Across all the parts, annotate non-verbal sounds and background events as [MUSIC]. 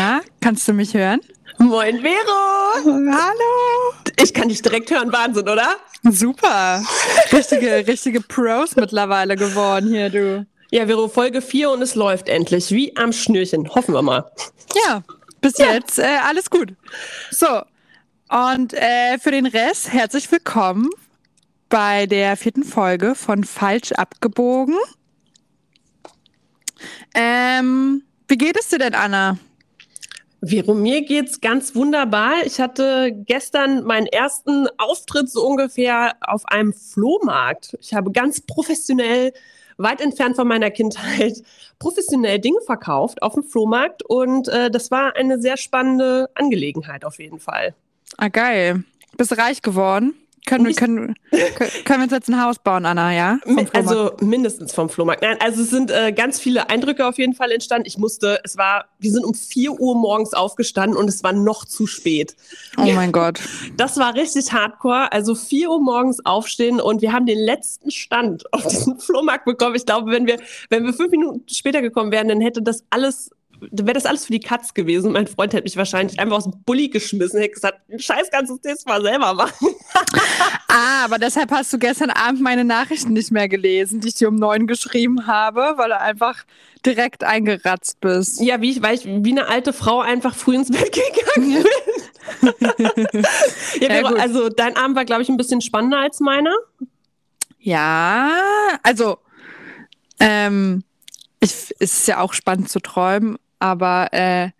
Anna, kannst du mich hören? Moin, Vero! Hallo! Ich kann dich direkt hören, Wahnsinn, oder? Super! Richtige, richtige Pros mittlerweile geworden hier, du. Ja, Vero, Folge 4 und es läuft endlich. Wie am Schnürchen. Hoffen wir mal. Ja, bis ja. jetzt äh, alles gut. So, und äh, für den Rest herzlich willkommen bei der vierten Folge von Falsch abgebogen. Ähm, wie geht es dir denn, Anna? Vero, mir geht's ganz wunderbar. Ich hatte gestern meinen ersten Auftritt so ungefähr auf einem Flohmarkt. Ich habe ganz professionell, weit entfernt von meiner Kindheit, [LAUGHS] professionell Dinge verkauft auf dem Flohmarkt und äh, das war eine sehr spannende Angelegenheit auf jeden Fall. Ah, geil. Bist reich geworden? Können wir, können, können wir uns jetzt ein Haus bauen, Anna, ja? Also mindestens vom Flohmarkt. Nein, also es sind äh, ganz viele Eindrücke auf jeden Fall entstanden. Ich musste, es war, wir sind um 4 Uhr morgens aufgestanden und es war noch zu spät. Oh mein Gott. Das war richtig hardcore. Also 4 Uhr morgens aufstehen und wir haben den letzten Stand auf diesem [LAUGHS] Flohmarkt bekommen. Ich glaube, wenn wir, wenn wir fünf Minuten später gekommen wären, dann hätte das alles wäre das alles für die Katz gewesen. Mein Freund hätte mich wahrscheinlich einfach aus dem Bulli geschmissen, hätte gesagt, Scheiß kannst du das mal selber machen. [LAUGHS] ah, aber deshalb hast du gestern Abend meine Nachrichten nicht mehr gelesen, die ich dir um neun geschrieben habe, weil du einfach direkt eingeratzt bist. Ja, wie ich, weil ich wie eine alte Frau einfach früh ins Bett gegangen bin. [LAUGHS] ja, ja also dein Abend war, glaube ich, ein bisschen spannender als meiner. Ja, also ähm, ich, es ist ja auch spannend zu träumen, aber äh,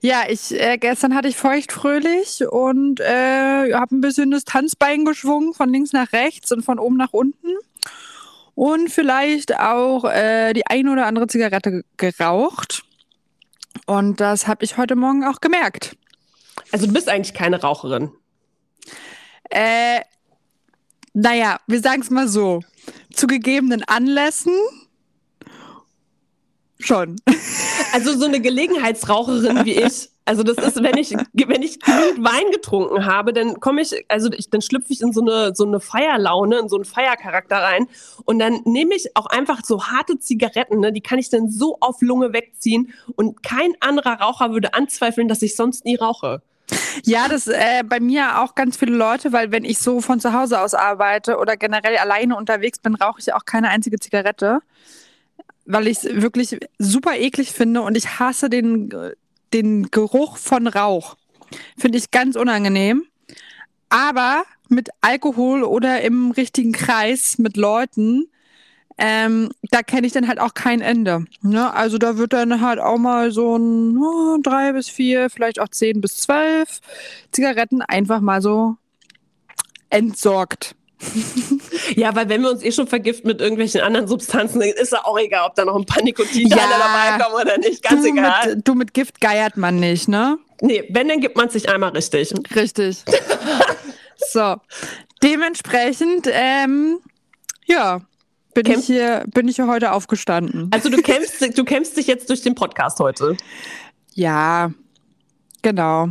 ja, ich äh, gestern hatte ich feuchtfröhlich und äh, habe ein bisschen das Tanzbein geschwungen von links nach rechts und von oben nach unten und vielleicht auch äh, die ein oder andere Zigarette geraucht. Und das habe ich heute Morgen auch gemerkt. Also du bist eigentlich keine Raucherin. Äh, naja, wir sagen es mal so. Zu gegebenen Anlässen Schon. Also so eine Gelegenheitsraucherin wie ich. Also das ist, wenn ich, wenn ich genug Wein getrunken habe, dann komme ich, also ich, dann schlüpfe ich in so eine, so eine Feierlaune, in so einen Feiercharakter rein. Und dann nehme ich auch einfach so harte Zigaretten, ne, die kann ich dann so auf Lunge wegziehen. Und kein anderer Raucher würde anzweifeln, dass ich sonst nie rauche. Ja, das äh, bei mir auch ganz viele Leute, weil wenn ich so von zu Hause aus arbeite oder generell alleine unterwegs bin, rauche ich auch keine einzige Zigarette weil ich es wirklich super eklig finde und ich hasse den, den Geruch von Rauch. Finde ich ganz unangenehm. Aber mit Alkohol oder im richtigen Kreis mit Leuten, ähm, da kenne ich dann halt auch kein Ende. Ne? Also da wird dann halt auch mal so ein oh, drei bis vier, vielleicht auch zehn bis zwölf Zigaretten einfach mal so entsorgt. Ja, weil wenn wir uns eh schon vergiften mit irgendwelchen anderen Substanzen, ist ja auch egal, ob da noch ein paar Nikotinteile ja, dabei kommen oder nicht. Ganz du egal. Mit, du mit Gift geiert man nicht, ne? Nee, wenn, dann gibt man sich einmal richtig. Richtig. [LAUGHS] so. Dementsprechend, ähm, ja, bin Kämpf ich hier, bin ich hier heute aufgestanden. Also du kämpfst, du kämpfst dich jetzt durch den Podcast heute. Ja, genau.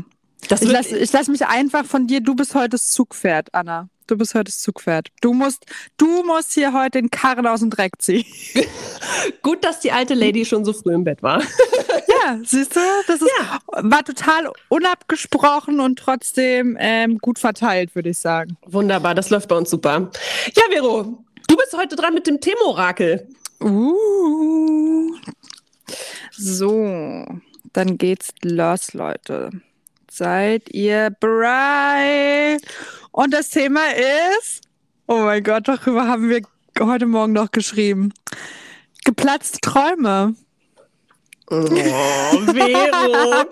Das ich lasse lass mich einfach von dir, du bist heute das Zugpferd, Anna. Du bist heute das Zugpferd. Du musst, du musst hier heute den Karren aus dem Dreck ziehen. [LAUGHS] Gut, dass die alte Lady schon so früh im Bett war. [LAUGHS] ja, siehst du, das ist, ja. war total unabgesprochen und trotzdem ähm, gut verteilt, würde ich sagen. Wunderbar, das läuft bei uns super. Ja, Vero, du bist heute dran mit dem Themorakel. Uh. So, dann geht's los, Leute. Seid ihr bereit? Und das Thema ist, oh mein Gott, darüber haben wir heute Morgen noch geschrieben. Geplatzte Träume. Oh, Vero. [LAUGHS]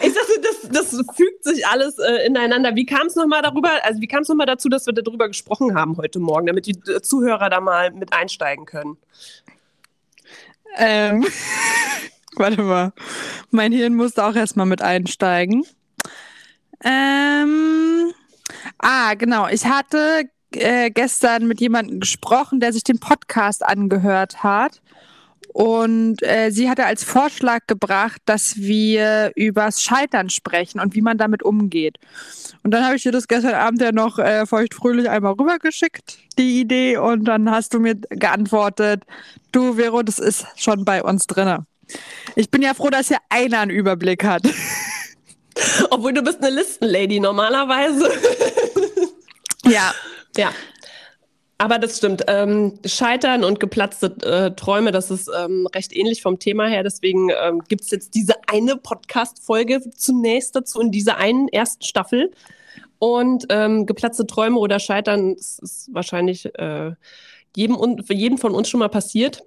ich dachte, das, das fügt sich alles äh, ineinander. Wie kam es nochmal darüber, also wie kam es nochmal dazu, dass wir darüber gesprochen haben heute Morgen, damit die äh, Zuhörer da mal mit einsteigen können? Ähm, [LAUGHS] warte mal. Mein Hirn musste auch erstmal mit einsteigen. Ähm, Ah, genau. Ich hatte äh, gestern mit jemandem gesprochen, der sich den Podcast angehört hat. Und äh, sie hatte als Vorschlag gebracht, dass wir übers Scheitern sprechen und wie man damit umgeht. Und dann habe ich dir das gestern Abend ja noch äh, feuchtfröhlich einmal rübergeschickt, die Idee. Und dann hast du mir geantwortet, du Vero, das ist schon bei uns drinne. Ich bin ja froh, dass hier einer einen Überblick hat. [LAUGHS] [LAUGHS] Obwohl du bist eine Listenlady normalerweise. [LAUGHS] Ja. Ja. Aber das stimmt. Ähm, Scheitern und geplatzte äh, Träume, das ist ähm, recht ähnlich vom Thema her. Deswegen ähm, gibt es jetzt diese eine Podcast-Folge zunächst dazu in dieser einen ersten Staffel. Und ähm, geplatzte Träume oder Scheitern ist, ist wahrscheinlich äh, jedem, für jeden von uns schon mal passiert.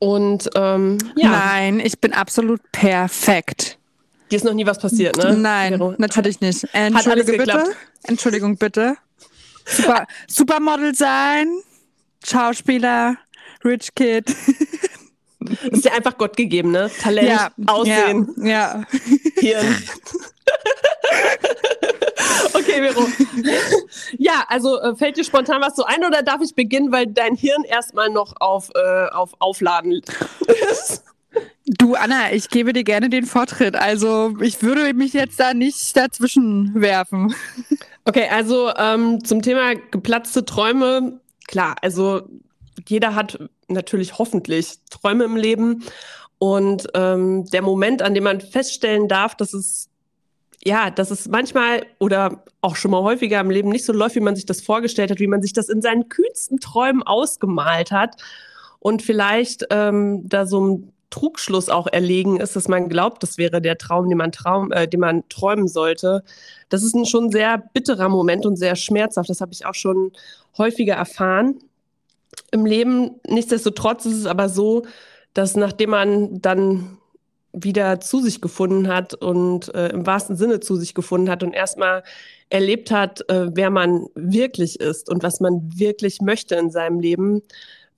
Und ähm, ja. Nein, ich bin absolut perfekt. Dir ist noch nie was passiert, ne? Nein, Vero? natürlich nicht. Entschuldige bitte. Entschuldigung bitte. Super, Supermodel sein, Schauspieler, Rich Kid. [LAUGHS] Ist dir einfach Gott gegeben, ne? Talent, Aussehen, Ja, ja. Hirn. [LAUGHS] okay, Vero. Ja, also äh, fällt dir spontan was so ein oder darf ich beginnen, weil dein Hirn erstmal noch auf, äh, auf Aufladen [LAUGHS] ist? Du, Anna, ich gebe dir gerne den Vortritt. Also, ich würde mich jetzt da nicht dazwischen werfen. Okay, also ähm, zum Thema geplatzte Träume. Klar, also jeder hat natürlich hoffentlich Träume im Leben. Und ähm, der Moment, an dem man feststellen darf, dass es ja, dass es manchmal oder auch schon mal häufiger im Leben nicht so läuft, wie man sich das vorgestellt hat, wie man sich das in seinen kühnsten Träumen ausgemalt hat und vielleicht ähm, da so ein Trugschluss auch erlegen ist, dass man glaubt, das wäre der Traum, den man, Traum, äh, den man träumen sollte. Das ist ein schon sehr bitterer Moment und sehr schmerzhaft. Das habe ich auch schon häufiger erfahren im Leben. Nichtsdestotrotz ist es aber so, dass nachdem man dann wieder zu sich gefunden hat und äh, im wahrsten Sinne zu sich gefunden hat und erstmal erlebt hat, äh, wer man wirklich ist und was man wirklich möchte in seinem Leben,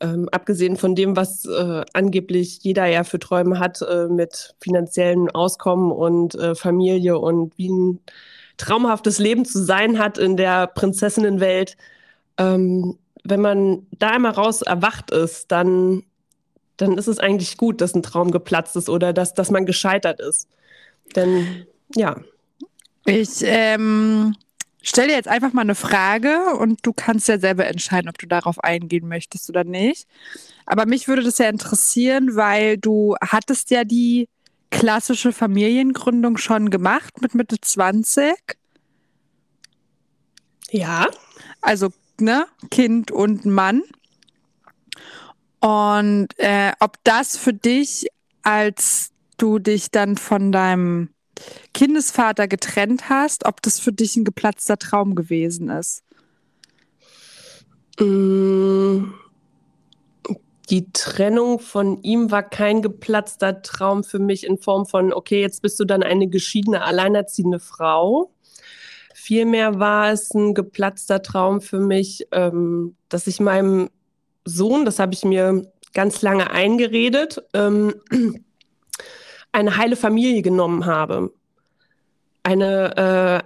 ähm, abgesehen von dem, was äh, angeblich jeder ja für Träume hat äh, mit finanziellen Auskommen und äh, Familie und wie ein traumhaftes Leben zu sein hat in der Prinzessinnenwelt. Ähm, wenn man da einmal raus erwacht ist, dann, dann ist es eigentlich gut, dass ein Traum geplatzt ist oder dass, dass man gescheitert ist. Denn ja, Ich ähm, stelle dir jetzt einfach mal eine Frage und du kannst ja selber entscheiden, ob du darauf eingehen möchtest oder nicht. Aber mich würde das ja interessieren, weil du hattest ja die klassische Familiengründung schon gemacht mit Mitte 20. ja, Also, ne, Kind und Mann. Und äh, ob das für dich, als du dich dann von deinem Kindesvater getrennt hast, ob das für dich ein geplatzter Traum gewesen ist. Mm, Die Trennung von ihm war kein geplatzter Traum für mich in Form von, okay, jetzt bist du dann eine geschiedene, alleinerziehende Frau. Vielmehr war es ein geplatzter Traum für mich, ähm, dass ich meinem Sohn, das habe ich mir ganz lange eingeredet, ähm, eine heile Familie genommen habe. Eine,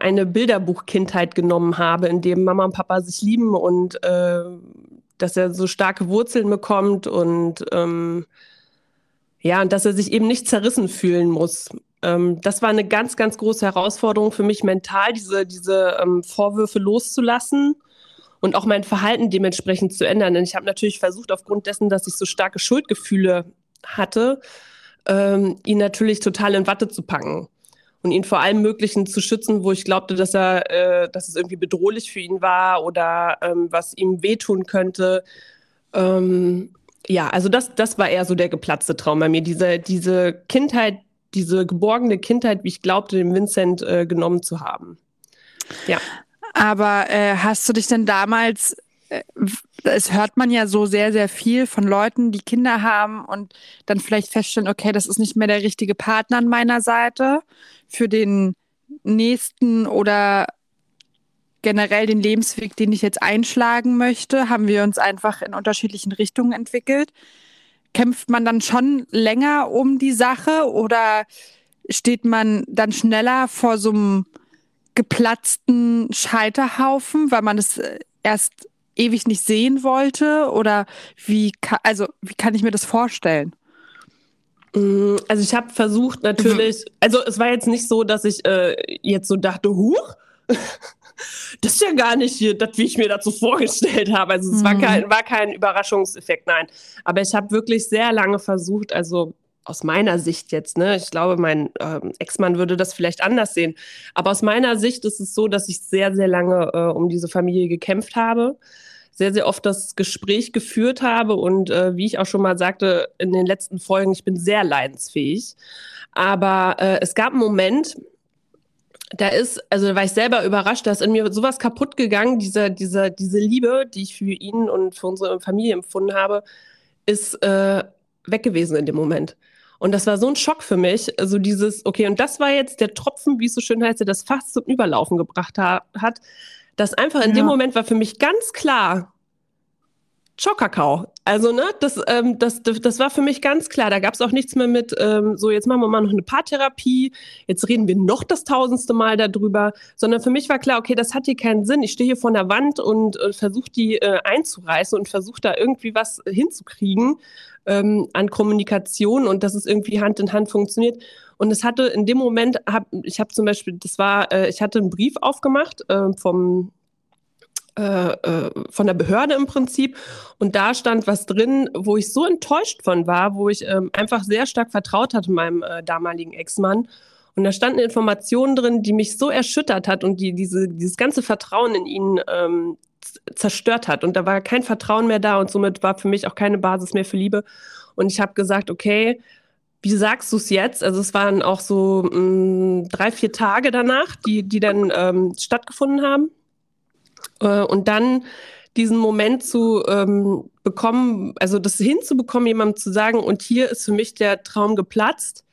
äh, eine Bilderbuchkindheit genommen habe, in dem Mama und Papa sich lieben und äh, dass er so starke Wurzeln bekommt und ähm, ja, und dass er sich eben nicht zerrissen fühlen muss. Ähm, das war eine ganz, ganz große Herausforderung für mich mental, diese, diese ähm, Vorwürfe loszulassen und auch mein Verhalten dementsprechend zu ändern. Denn ich habe natürlich versucht, aufgrund dessen, dass ich so starke Schuldgefühle hatte, ähm, ihn natürlich total in Watte zu packen und ihn vor allem Möglichen zu schützen, wo ich glaubte, dass er, äh, dass es irgendwie bedrohlich für ihn war oder ähm, was ihm wehtun könnte. Ähm, ja, also das, das war eher so der geplatzte Traum bei mir. Diese, diese Kindheit, diese geborgene Kindheit, wie ich glaubte, den Vincent äh, genommen zu haben. Ja. Aber äh, hast du dich denn damals, äh, es hört man ja so sehr, sehr viel von Leuten, die Kinder haben und dann vielleicht feststellen, okay, das ist nicht mehr der richtige Partner an meiner Seite für den nächsten oder generell den Lebensweg, den ich jetzt einschlagen möchte, haben wir uns einfach in unterschiedlichen Richtungen entwickelt. Kämpft man dann schon länger um die Sache oder steht man dann schneller vor so einem geplatzten Scheiterhaufen, weil man es äh, erst ewig nicht sehen wollte? Oder wie, ka- also, wie kann ich mir das vorstellen? Mm, Also ich habe versucht natürlich, also es war jetzt nicht so, dass ich äh, jetzt so dachte, huch, [LAUGHS] das ist ja gar nicht das, wie ich mir dazu vorgestellt habe. Also es war, Mhm. kein, war kein Überraschungseffekt, nein. Aber ich habe wirklich sehr lange versucht, also aus meiner Sicht jetzt, ne, ich glaube, mein ähm, Ex-Mann würde das vielleicht anders sehen, aber aus meiner Sicht ist es so, dass ich sehr, sehr lange äh, um diese Familie gekämpft habe, sehr, sehr oft das Gespräch geführt habe und äh, wie ich auch schon mal sagte in den letzten Folgen, ich bin sehr leidensfähig. Aber äh, es gab einen Moment, da ist, also da war ich selber überrascht, da ist in mir sowas kaputt gegangen, diese, diese, diese Liebe, die ich für ihn und für unsere Familie empfunden habe, ist äh, weg gewesen in dem Moment. Und das war so ein Schock für mich, so also dieses, okay, und das war jetzt der Tropfen, wie es so schön heißt, der das fast zum Überlaufen gebracht ha hat, dass einfach in ja. dem Moment war für mich ganz klar, Schockakao. Also, ne, das, ähm, das, das war für mich ganz klar. Da gab es auch nichts mehr mit, ähm, so jetzt machen wir mal noch eine Paartherapie, jetzt reden wir noch das tausendste Mal darüber, sondern für mich war klar, okay, das hat hier keinen Sinn. Ich stehe hier vor der Wand und äh, versuche die äh, einzureißen und versuche da irgendwie was hinzukriegen ähm, an Kommunikation und dass es irgendwie Hand in Hand funktioniert. Und es hatte in dem Moment, hab, ich habe zum Beispiel, das war, äh, ich hatte einen Brief aufgemacht äh, vom äh, von der Behörde im Prinzip. Und da stand was drin, wo ich so enttäuscht von war, wo ich ähm, einfach sehr stark vertraut hatte meinem äh, damaligen Ex-Mann. Und da standen Informationen drin, die mich so erschüttert hat und die diese, dieses ganze Vertrauen in ihn ähm, zerstört hat. Und da war kein Vertrauen mehr da und somit war für mich auch keine Basis mehr für Liebe. Und ich habe gesagt, okay, wie sagst du es jetzt? Also es waren auch so mh, mm, drei, vier Tage danach, die, die dann ähm, stattgefunden haben. Äh, und dann diesen Moment zu ähm, bekommen, also das hinzubekommen, jemandem zu sagen, und hier ist für mich der Traum geplatzt.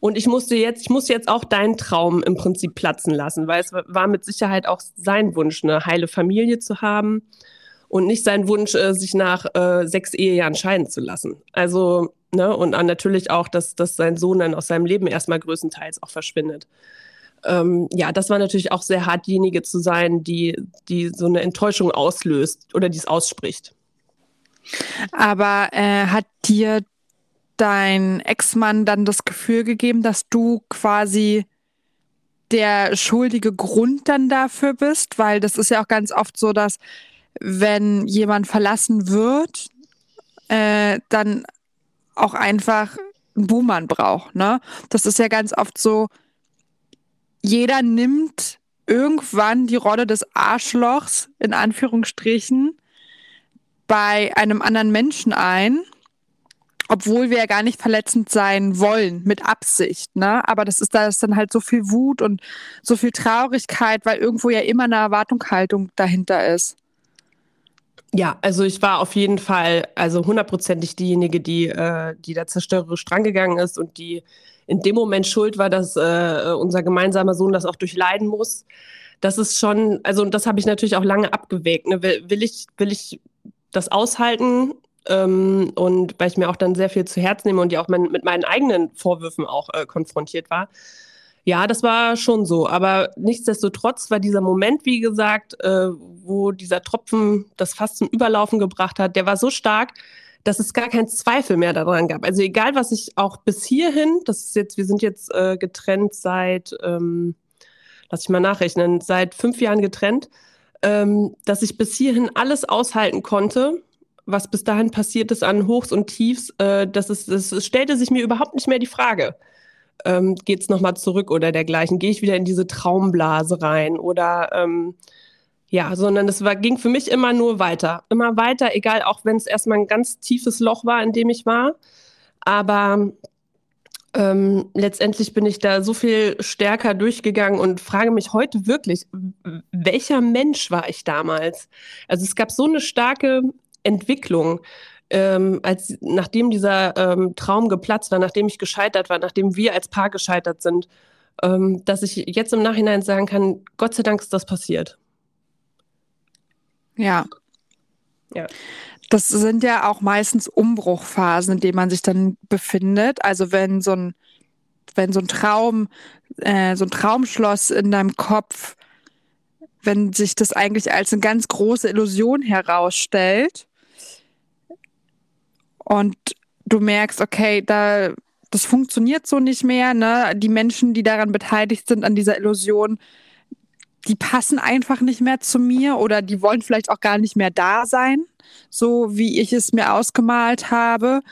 Und ich musste jetzt, ich musste jetzt auch deinen Traum im Prinzip platzen lassen, weil es war mit Sicherheit auch sein Wunsch, eine heile Familie zu haben und nicht sein Wunsch, äh, sich nach äh, sechs Ehejahren scheiden zu lassen. Also, ne, und natürlich auch, dass, dass sein Sohn dann aus seinem Leben erstmal größtenteils auch verschwindet ähm, ja, das war natürlich auch sehr hart, diejenige zu sein, die, die so eine Enttäuschung auslöst oder die es ausspricht. Aber äh, hat dir dein Ex-Mann dann das Gefühl gegeben, dass du quasi der schuldige Grund dann dafür bist? Weil das ist ja auch ganz oft so, dass wenn jemand verlassen wird, äh, dann auch einfach einen Buhmann braucht. Ne? Das ist ja ganz oft so, jeder nimmt irgendwann die Rolle des Arschlochs in Anführungsstrichen bei einem anderen Menschen ein, obwohl wir ja gar nicht verletzend sein wollen, mit Absicht, ne? Aber das ist da ist dann halt so viel Wut und so viel Traurigkeit, weil irgendwo ja immer eine Erwartungshaltung dahinter ist. Ja, also ich war auf jeden Fall also hundertprozentig diejenige, die, äh, die da zerstörerisch drangegangen ist und die in dem Moment schuld war, dass äh, unser gemeinsamer Sohn das auch durchleiden muss. Das ist schon, also und das habe ich natürlich auch lange abgewägt. Ne? Will, will, ich, will ich das aushalten? Ähm, und weil ich mir auch dann sehr viel zu Herz nehme und ja auch mein, mit meinen eigenen Vorwürfen auch äh, konfrontiert war. Ja, das war schon so. Aber nichtsdestotrotz war dieser Moment, wie gesagt, äh, wo dieser Tropfen das fast zum Überlaufen gebracht hat, der war so stark, dass es gar keinen Zweifel mehr daran gab. Also egal, was ich auch bis hierhin, das ist jetzt, wir sind jetzt äh, getrennt seit, ähm, lass ich mal nachrechnen, seit fünf Jahren getrennt, ähm, dass ich bis hierhin alles aushalten konnte, was bis dahin passiert ist an Hochs und Tiefs, äh, das, ist, das stellte sich mir überhaupt nicht mehr die Frage. Ähm, Geht es nochmal zurück oder dergleichen? Gehe ich wieder in diese Traumblase rein? Oder ähm, ja, sondern es war, ging für mich immer nur weiter. Immer weiter, egal, auch wenn es erstmal ein ganz tiefes Loch war, in dem ich war. Aber ähm, letztendlich bin ich da so viel stärker durchgegangen und frage mich heute wirklich, welcher Mensch war ich damals? Also es gab so eine starke Entwicklung, ähm, als nachdem dieser ähm, Traum geplatzt war, nachdem ich gescheitert war, nachdem wir als Paar gescheitert sind, ähm, dass ich jetzt im Nachhinein sagen kann, Gott sei Dank ist das passiert. Ja. Ja. Das sind ja auch meistens Umbruchphasen, in denen man sich dann befindet. Also wenn so ein, wenn so ein Traum, äh, so ein Traumschloss in deinem Kopf, wenn sich das eigentlich als eine ganz große Illusion herausstellt und du merkst, okay, da das funktioniert so nicht mehr, ne? Die Menschen, die daran beteiligt sind an dieser Illusion, die passen einfach nicht mehr zu mir oder die wollen vielleicht auch gar nicht mehr da sein, so wie ich es mir ausgemalt habe.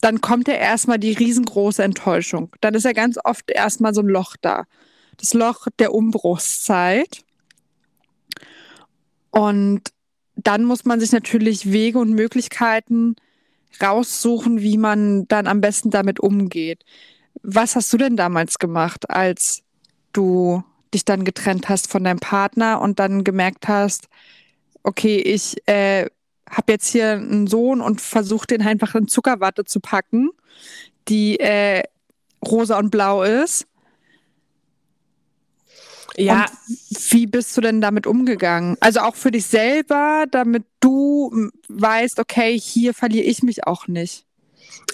dann kommt ja erstmal die riesengroße Enttäuschung. Dann ist ja ganz oft erstmal so ein Loch da. Das Loch der Umbruchszeit. Und dann muss man sich natürlich Wege und Möglichkeiten raussuchen, wie man dann am besten damit umgeht. Was hast du denn damals gemacht, als du dich dann getrennt hast von deinem Partner und dann gemerkt hast, okay, ich äh, habe jetzt hier einen Sohn und versuche den einfach in Zuckerwatte zu packen, die äh, rosa und blau ist. Ja. Und wie bist du denn damit umgegangen? Also auch für dich selber, damit du weißt, okay, hier verliere ich mich auch nicht.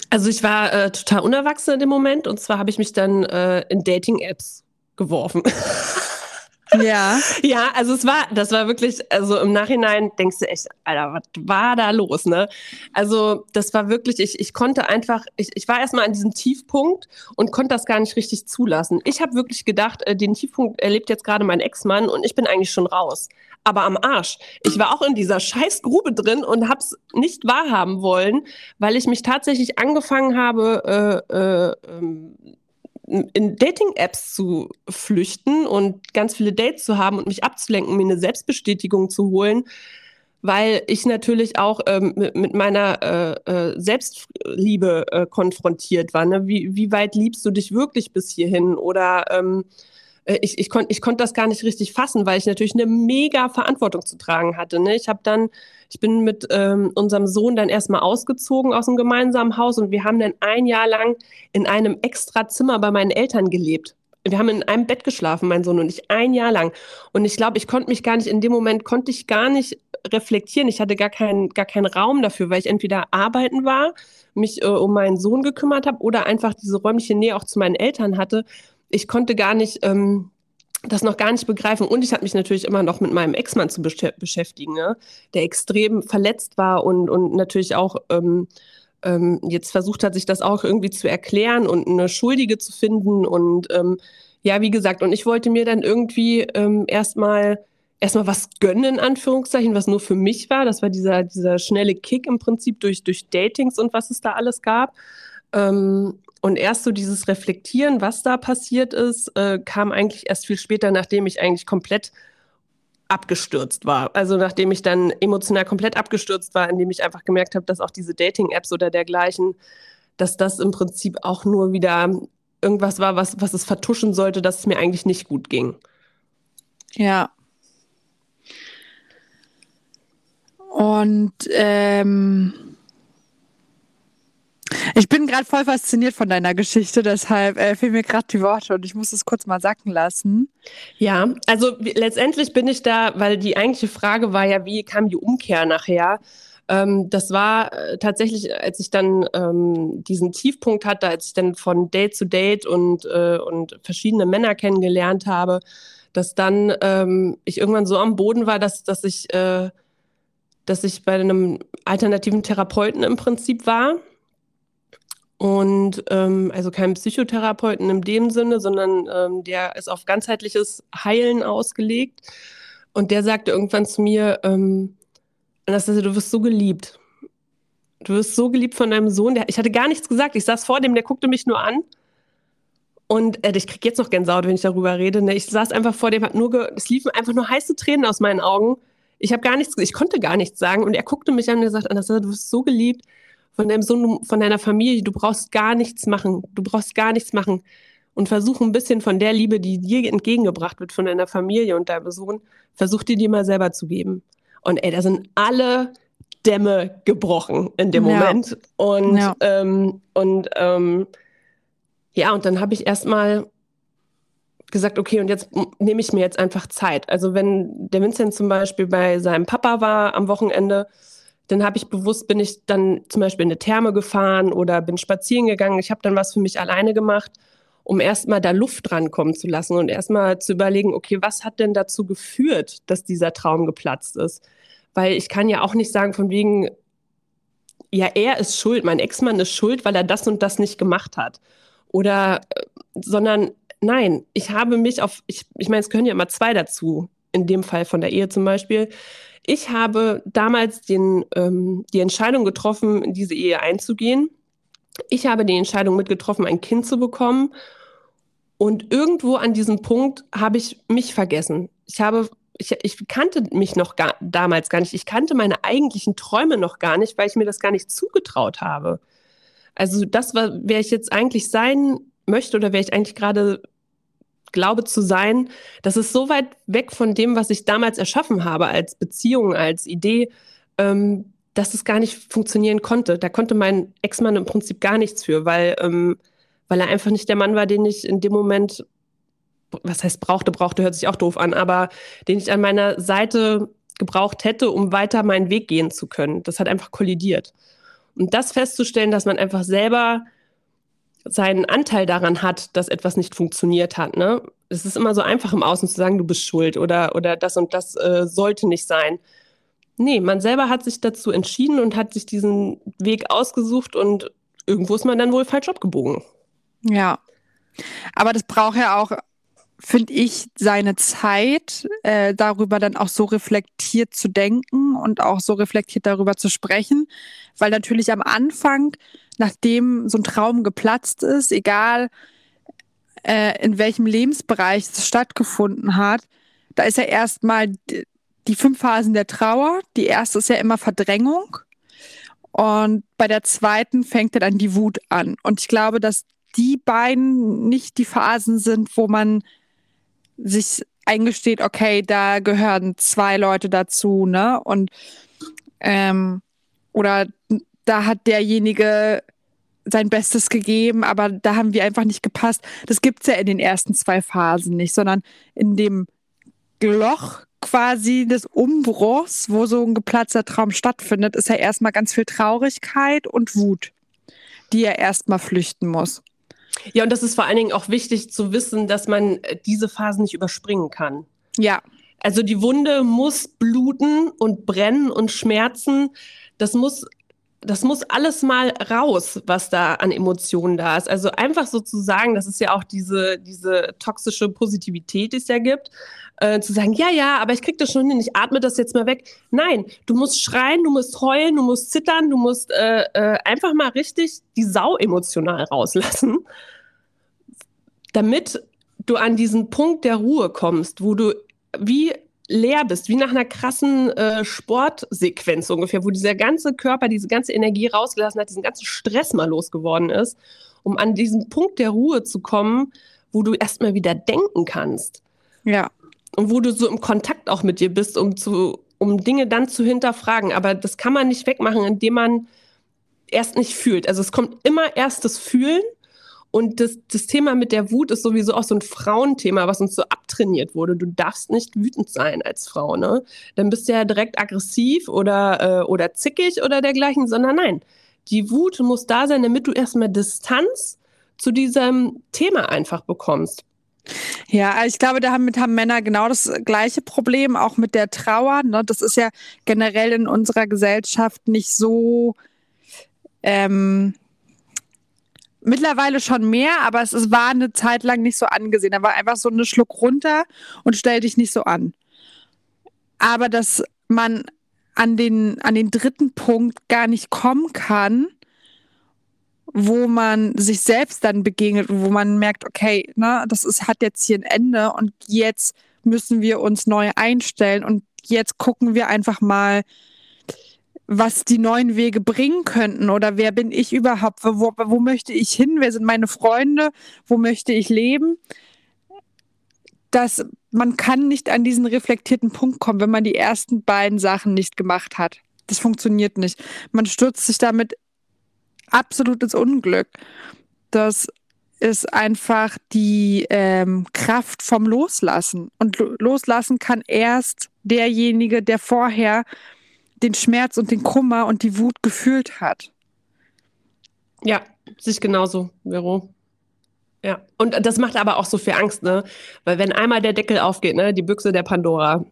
Also ich war äh, total unerwachsen in dem Moment und zwar habe ich mich dann äh, in Dating-Apps geworfen. [LAUGHS] Ja. [LAUGHS] Ja, also es war, das war wirklich, also im Nachhinein denkst du echt, Alter, was war da los, ne? Also das war wirklich, ich, ich konnte einfach, ich, ich war erstmal an diesem Tiefpunkt und konnte das gar nicht richtig zulassen. Ich habe wirklich gedacht, äh, den Tiefpunkt erlebt jetzt gerade mein Ex-Mann und ich bin eigentlich schon raus. Aber am Arsch. Ich war auch in dieser Scheißgrube drin und hab's nicht wahrhaben wollen, weil ich mich tatsächlich angefangen habe, äh, äh, ähm, in Dating-Apps zu flüchten und ganz viele Dates zu haben und mich abzulenken, mir eine Selbstbestätigung zu holen, weil ich natürlich auch ähm, mit, mit, meiner äh, äh, Selbstliebe äh, konfrontiert war. Ne? Wie, wie weit liebst du dich wirklich bis hierhin? Oder ähm, äh, ich, ich konnte ich konnt das gar nicht richtig fassen, weil ich natürlich eine mega Verantwortung zu tragen hatte. Ne? Ich habe dann, ich bin mit ähm, unserem Sohn dann erstmal ausgezogen aus dem gemeinsamen Haus und wir haben dann ein Jahr lang in einem extra Zimmer bei meinen Eltern gelebt. Wir haben in einem Bett geschlafen, mein Sohn und ich, ein Jahr lang. Und ich glaube, ich konnte mich gar nicht, in dem Moment konnte ich gar nicht reflektieren. Ich hatte gar keinen, gar keinen Raum dafür, weil ich entweder arbeiten war, mich äh, um meinen Sohn gekümmert habe oder einfach diese räumliche Nähe auch zu meinen Eltern hatte ich konnte gar nicht ähm, das noch gar nicht begreifen. Und ich hatte mich natürlich immer noch mit meinem Ex-Mann zu besch beschäftigen, ne? der extrem verletzt war und, und natürlich auch ähm, ähm, jetzt versucht hat, sich das auch irgendwie zu erklären und eine Schuldige zu finden. Und ähm, ja, wie gesagt, und ich wollte mir dann irgendwie ähm, erstmal erstmal was gönnen, in Anführungszeichen, was nur für mich war. Das war dieser, dieser schnelle Kick im Prinzip durch, durch Datings und was es da alles gab. Ähm, und erst so dieses Reflektieren, was da passiert ist, äh, kam eigentlich erst viel später, nachdem ich eigentlich komplett abgestürzt war. Also nachdem ich dann emotional komplett abgestürzt war, indem ich einfach gemerkt habe, dass auch diese Dating-Apps oder dergleichen, dass das im Prinzip auch nur wieder irgendwas war, was, was es vertuschen sollte, dass es mir eigentlich nicht gut ging. Ja. Und ähm ich bin gerade voll fasziniert von deiner Geschichte, deshalb äh, fehlen mir gerade die Worte und ich muss es kurz mal sacken lassen. Ja, also letztendlich bin ich da, weil die eigentliche Frage war ja, wie kam die Umkehr nachher? Ähm, das war äh, tatsächlich, als ich dann ähm, diesen Tiefpunkt hatte, als ich dann von Date zu Date und, äh, und verschiedene Männer kennengelernt habe, dass dann ähm, ich irgendwann so am Boden war, dass, dass ich äh, dass ich bei einem alternativen Therapeuten im Prinzip war und ähm, also kein Psychotherapeuten in dem Sinne, sondern ähm, der ist auf ganzheitliches Heilen ausgelegt. Und der sagte irgendwann zu mir, ähm, Anastasia, du wirst so geliebt. Du wirst so geliebt von deinem Sohn. Der, ich hatte gar nichts gesagt. Ich saß vor dem, der guckte mich nur an. Und äh, ich krieg jetzt noch Gänsehaut, wenn ich darüber rede. Ne? Ich saß einfach vor dem, hat nur es liefen einfach nur heiße Tränen aus meinen Augen. Ich habe gar nichts, ich konnte gar nichts sagen. Und er guckte mich an und gesagt, Anastasia, du wirst so geliebt von deinem Sohn, von deiner Familie, du brauchst gar nichts machen. Du brauchst gar nichts machen. Und versuch ein bisschen von der Liebe, die dir entgegengebracht wird von deiner Familie und deinem Sohn, versuch dir die mal selber zu geben. Und ey, da sind alle Dämme gebrochen in dem ja. Moment. Und, ja. ähm, und ähm, ja, und dann habe ich erstmal gesagt, okay, und jetzt nehme ich mir jetzt einfach Zeit. Also wenn der Vincent zum Beispiel bei seinem Papa war am Wochenende, dann habe ich bewusst, bin ich dann zum Beispiel in eine Therme gefahren oder bin spazieren gegangen. Ich habe dann was für mich alleine gemacht, um erstmal da Luft dran kommen zu lassen und erstmal zu überlegen, okay, was hat denn dazu geführt, dass dieser Traum geplatzt ist? Weil ich kann ja auch nicht sagen, von wegen, ja, er ist schuld, mein Ex-Mann ist schuld, weil er das und das nicht gemacht hat. Oder, äh, sondern nein, ich habe mich auf, ich, ich meine, es gehören ja immer zwei dazu, in dem Fall von der Ehe zum Beispiel ich habe damals den, ähm, die Entscheidung getroffen, in diese Ehe einzugehen, ich habe die Entscheidung mitgetroffen, ein Kind zu bekommen. Und irgendwo an diesem Punkt habe ich mich vergessen. Ich habe, ich, ich kannte mich noch gar, damals gar nicht. Ich kannte meine eigentlichen Träume noch gar nicht, weil ich mir das gar nicht zugetraut habe. Also das, war, wer ich jetzt eigentlich sein möchte oder wer ich eigentlich gerade glaube zu sein, das ist so weit weg von dem, was ich damals erschaffen habe als Beziehung, als Idee, ähm, dass es gar nicht funktionieren konnte. Da konnte mein Ex-Mann im Prinzip gar nichts für, weil, ähm, weil er einfach nicht der Mann war, den ich in dem Moment, was heißt brauchte, brauchte, hört sich auch doof an, aber den ich an meiner Seite gebraucht hätte, um weiter meinen Weg gehen zu können. Das hat einfach kollidiert. Und das festzustellen, dass man einfach selber seinen Anteil daran hat, dass etwas nicht funktioniert hat. Ne? Es ist immer so einfach im Außen zu sagen, du bist schuld oder, oder das und das äh, sollte nicht sein. Nee, man selber hat sich dazu entschieden und hat sich diesen Weg ausgesucht und irgendwo ist man dann wohl falsch abgebogen. Ja. Aber das braucht ja auch, finde ich, seine Zeit, äh, darüber dann auch so reflektiert zu denken und auch so reflektiert darüber zu sprechen. Weil natürlich am Anfang nachdem so ein Traum geplatzt ist, egal äh, in welchem Lebensbereich es stattgefunden hat, da ist ja erstmal die fünf Phasen der Trauer. Die erste ist ja immer Verdrängung. Und bei der zweiten fängt ja dann die Wut an. Und ich glaube, dass die beiden nicht die Phasen sind, wo man sich eingesteht, okay, da gehören zwei Leute dazu, ne? Und ähm, oder da hat derjenige sein Bestes gegeben, aber da haben wir einfach nicht gepasst. Das gibt es ja in den ersten zwei Phasen nicht, sondern in dem Loch quasi des Umbruchs, wo so ein geplatzter Traum stattfindet, ist ja erstmal ganz viel Traurigkeit und Wut, die er erstmal flüchten muss. Ja, und das ist vor allen Dingen auch wichtig zu wissen, dass man äh, diese Phasen nicht überspringen kann. Ja. Also die Wunde muss bluten und brennen und schmerzen. Das muss das muss alles mal raus, was da an Emotionen da ist. Also einfach so zu sagen, das ist ja auch diese, diese toxische Positivität, die es ja gibt, äh, zu sagen, ja, ja, aber ich krieg das schon hin, ich atme das jetzt mal weg. Nein, du musst schreien, du musst heulen, du musst zittern, du musst äh, äh, einfach mal richtig die Sau emotional rauslassen, damit du an diesen Punkt der Ruhe kommst, wo du wie leer bist, wie nach einer krassen äh, Sportsequenz ungefähr, wo dieser ganze Körper diese ganze Energie rausgelassen hat, diesen ganzen Stress mal losgeworden ist, um an diesen Punkt der Ruhe zu kommen, wo du erstmal wieder denken kannst. Ja. Und wo du so im Kontakt auch mit dir bist, um zu, um Dinge dann zu hinterfragen. Aber das kann man nicht wegmachen, indem man erst nicht fühlt. Also es kommt immer erst das Fühlen und das, das Thema mit der Wut ist sowieso auch so ein Frauenthema, was uns so abtrainiert wurde. Du darfst nicht wütend sein als Frau, ne? Dann bist du ja direkt aggressiv oder, äh, oder zickig oder dergleichen, sondern nein. Die Wut muss da sein, damit du erstmal Distanz zu diesem Thema einfach bekommst. Ja, ich glaube, damit haben Männer genau das gleiche Problem, auch mit der Trauer. Ne? Das ist ja generell in unserer Gesellschaft nicht so ähm, Mittlerweile schon mehr, aber es, es war eine Zeit lang nicht so angesehen. Da war einfach so eine Schluck runter und stell dich nicht so an. Aber dass man an den, an den dritten Punkt gar nicht kommen kann, wo man sich selbst dann begegnet und wo man merkt, okay, ne, das ist, hat jetzt hier ein Ende und jetzt müssen wir uns neu einstellen und jetzt gucken wir einfach mal, was die neuen Wege bringen könnten oder wer bin ich überhaupt, wo, wo möchte ich hin, wer sind meine Freunde, wo möchte ich leben, dass man kann nicht an diesen reflektierten Punkt kommen, wenn man die ersten beiden Sachen nicht gemacht hat. Das funktioniert nicht. Man stürzt sich damit absolut ins Unglück. Das ist einfach die ähm, Kraft vom Loslassen. Und loslassen kann erst derjenige, der vorher den Schmerz und den Kummer und die Wut gefühlt hat. Ja, sich genauso, Vero. Ja, und das macht aber auch so viel Angst, ne? Weil wenn einmal der Deckel aufgeht, ne, die Büchse der Pandora,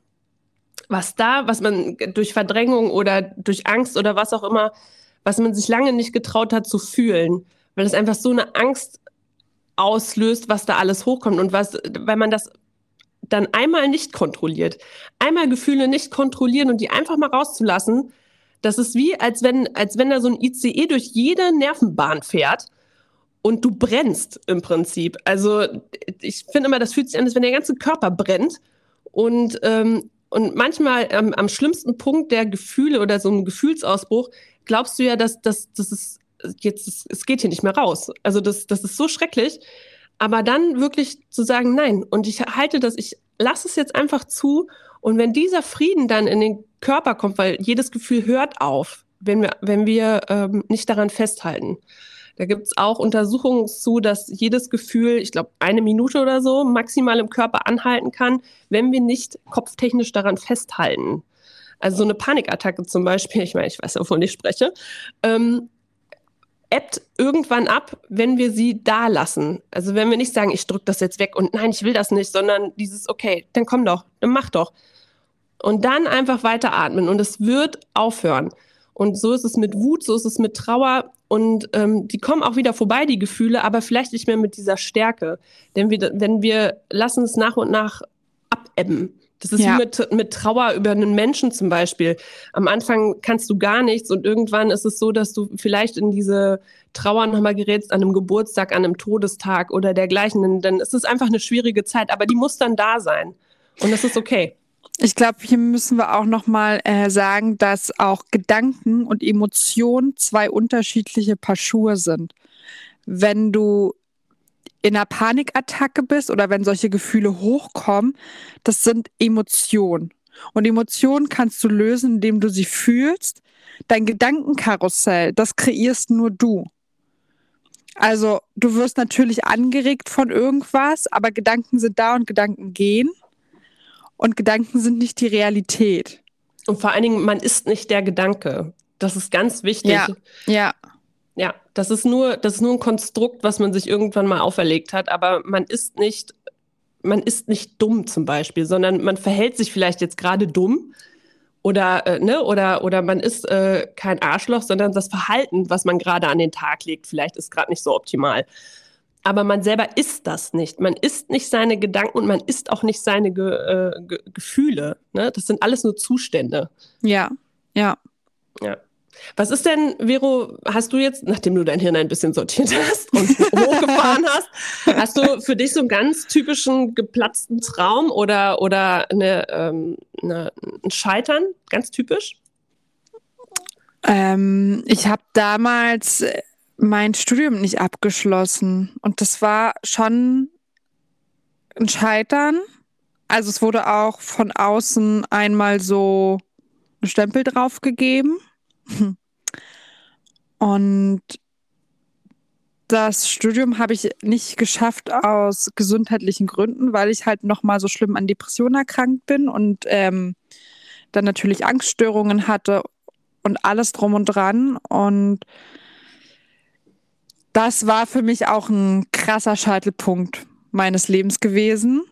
was da, was man durch Verdrängung oder durch Angst oder was auch immer, was man sich lange nicht getraut hat zu fühlen, weil es einfach so eine Angst auslöst, was da alles hochkommt und was, weil man das dann einmal nicht kontrolliert, einmal Gefühle nicht kontrollieren und die einfach mal rauszulassen, Das ist wie, als wenn, als wenn da so ein ICE durch jede Nervenbahn fährt und du brennst im Prinzip. Also ich finde immer, das fühlt sich an, als wenn der ganze Körper brennt. Und, ähm, und manchmal ähm, am schlimmsten Punkt der Gefühle oder so ein Gefühlsausbruch, glaubst du ja, dass, dass, dass es jetzt, es geht hier nicht mehr raus. Also das, das ist so schrecklich. Aber dann wirklich zu sagen, nein, und ich halte das, ich lasse es jetzt einfach zu. Und wenn dieser Frieden dann in den Körper kommt, weil jedes Gefühl hört auf, wenn wir, wenn wir ähm, nicht daran festhalten. Da gibt es auch Untersuchungen zu, dass jedes Gefühl, ich glaube, eine Minute oder so maximal im Körper anhalten kann, wenn wir nicht kopftechnisch daran festhalten. Also so eine Panikattacke zum Beispiel, [LAUGHS] ich meine, ich weiß wovon ich spreche, ähm, ebbt irgendwann ab, wenn wir sie da lassen. Also wenn wir nicht sagen, ich drücke das jetzt weg und nein, ich will das nicht, sondern dieses, okay, dann komm doch, dann mach doch. Und dann einfach weiter atmen und es wird aufhören. Und so ist es mit Wut, so ist es mit Trauer und ähm, die kommen auch wieder vorbei, die Gefühle, aber vielleicht nicht mehr mit dieser Stärke. Denn wir, wenn wir lassen es nach und nach abebben. Das ist ja. wie mit, mit Trauer über einen Menschen zum Beispiel. Am Anfang kannst du gar nichts und irgendwann ist es so, dass du vielleicht in diese Trauer nochmal gerätst an einem Geburtstag, an einem Todestag oder dergleichen. Dann ist es einfach eine schwierige Zeit, aber die muss dann da sein. Und das ist okay. Ich glaube, hier müssen wir auch nochmal äh, sagen, dass auch Gedanken und Emotionen zwei unterschiedliche Paar Schuhe sind. Wenn du in einer Panikattacke bist oder wenn solche Gefühle hochkommen, das sind Emotionen. Und Emotionen kannst du lösen, indem du sie fühlst. Dein Gedankenkarussell, das kreierst nur du. Also du wirst natürlich angeregt von irgendwas, aber Gedanken sind da und Gedanken gehen. Und Gedanken sind nicht die Realität. Und vor allen Dingen, man ist nicht der Gedanke. Das ist ganz wichtig. Ja, ja. Ja, das ist nur, das ist nur ein Konstrukt, was man sich irgendwann mal auferlegt hat, aber man ist nicht, man ist nicht dumm zum Beispiel, sondern man verhält sich vielleicht jetzt gerade dumm oder, äh, ne, oder, oder man ist äh, kein Arschloch, sondern das Verhalten, was man gerade an den Tag legt, vielleicht ist gerade nicht so optimal. Aber man selber ist das nicht. Man ist nicht seine Gedanken und man ist auch nicht seine Ge äh, Ge Gefühle. Ne? Das sind alles nur Zustände. Ja, ja. Ja. Was ist denn, Vero, hast du jetzt, nachdem du dein Hirn ein bisschen sortiert hast und [LAUGHS] hochgefahren hast, hast du für dich so einen ganz typischen geplatzten Traum oder, oder eine, ähm, eine, ein Scheitern, ganz typisch? Ähm, ich habe damals mein Studium nicht abgeschlossen und das war schon ein Scheitern. Also es wurde auch von außen einmal so ein Stempel draufgegeben und das Studium habe ich nicht geschafft aus gesundheitlichen Gründen, weil ich halt noch mal so schlimm an Depressionen erkrankt bin und ähm, dann natürlich Angststörungen hatte und alles drum und dran. Und das war für mich auch ein krasser Scheitelpunkt meines Lebens gewesen,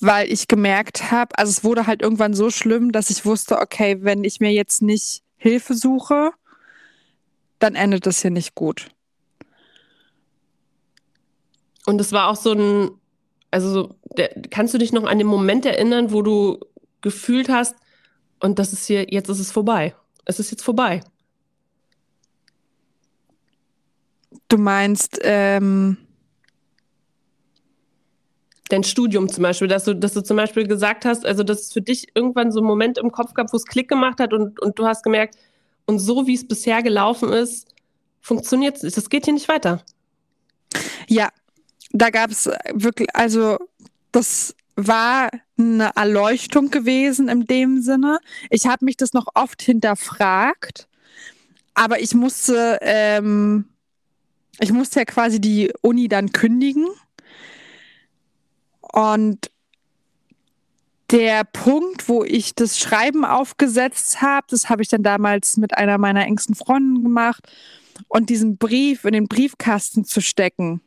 weil ich gemerkt habe, also es wurde halt irgendwann so schlimm, dass ich wusste, okay, wenn ich mir jetzt nicht Hilfe suche, dann endet das hier nicht gut. Und es war auch so ein, also der, kannst du dich noch an den Moment erinnern, wo du gefühlt hast, und das ist hier, jetzt ist es vorbei. Es ist jetzt vorbei. Du meinst, ähm, dein Studium zum Beispiel, dass du, dass du zum Beispiel gesagt hast, also dass es für dich irgendwann so einen Moment im Kopf gab, wo es Klick gemacht hat und, und du hast gemerkt, und so wie es bisher gelaufen ist, funktioniert es, das geht hier nicht weiter. Ja, da gab es wirklich, also das war eine Erleuchtung gewesen in dem Sinne. Ich habe mich das noch oft hinterfragt, aber ich musste, ähm, ich musste ja quasi die Uni dann kündigen und der Punkt, wo ich das Schreiben aufgesetzt habe, das habe ich dann damals mit einer meiner engsten Freundinnen gemacht und diesen Brief in den Briefkasten zu stecken.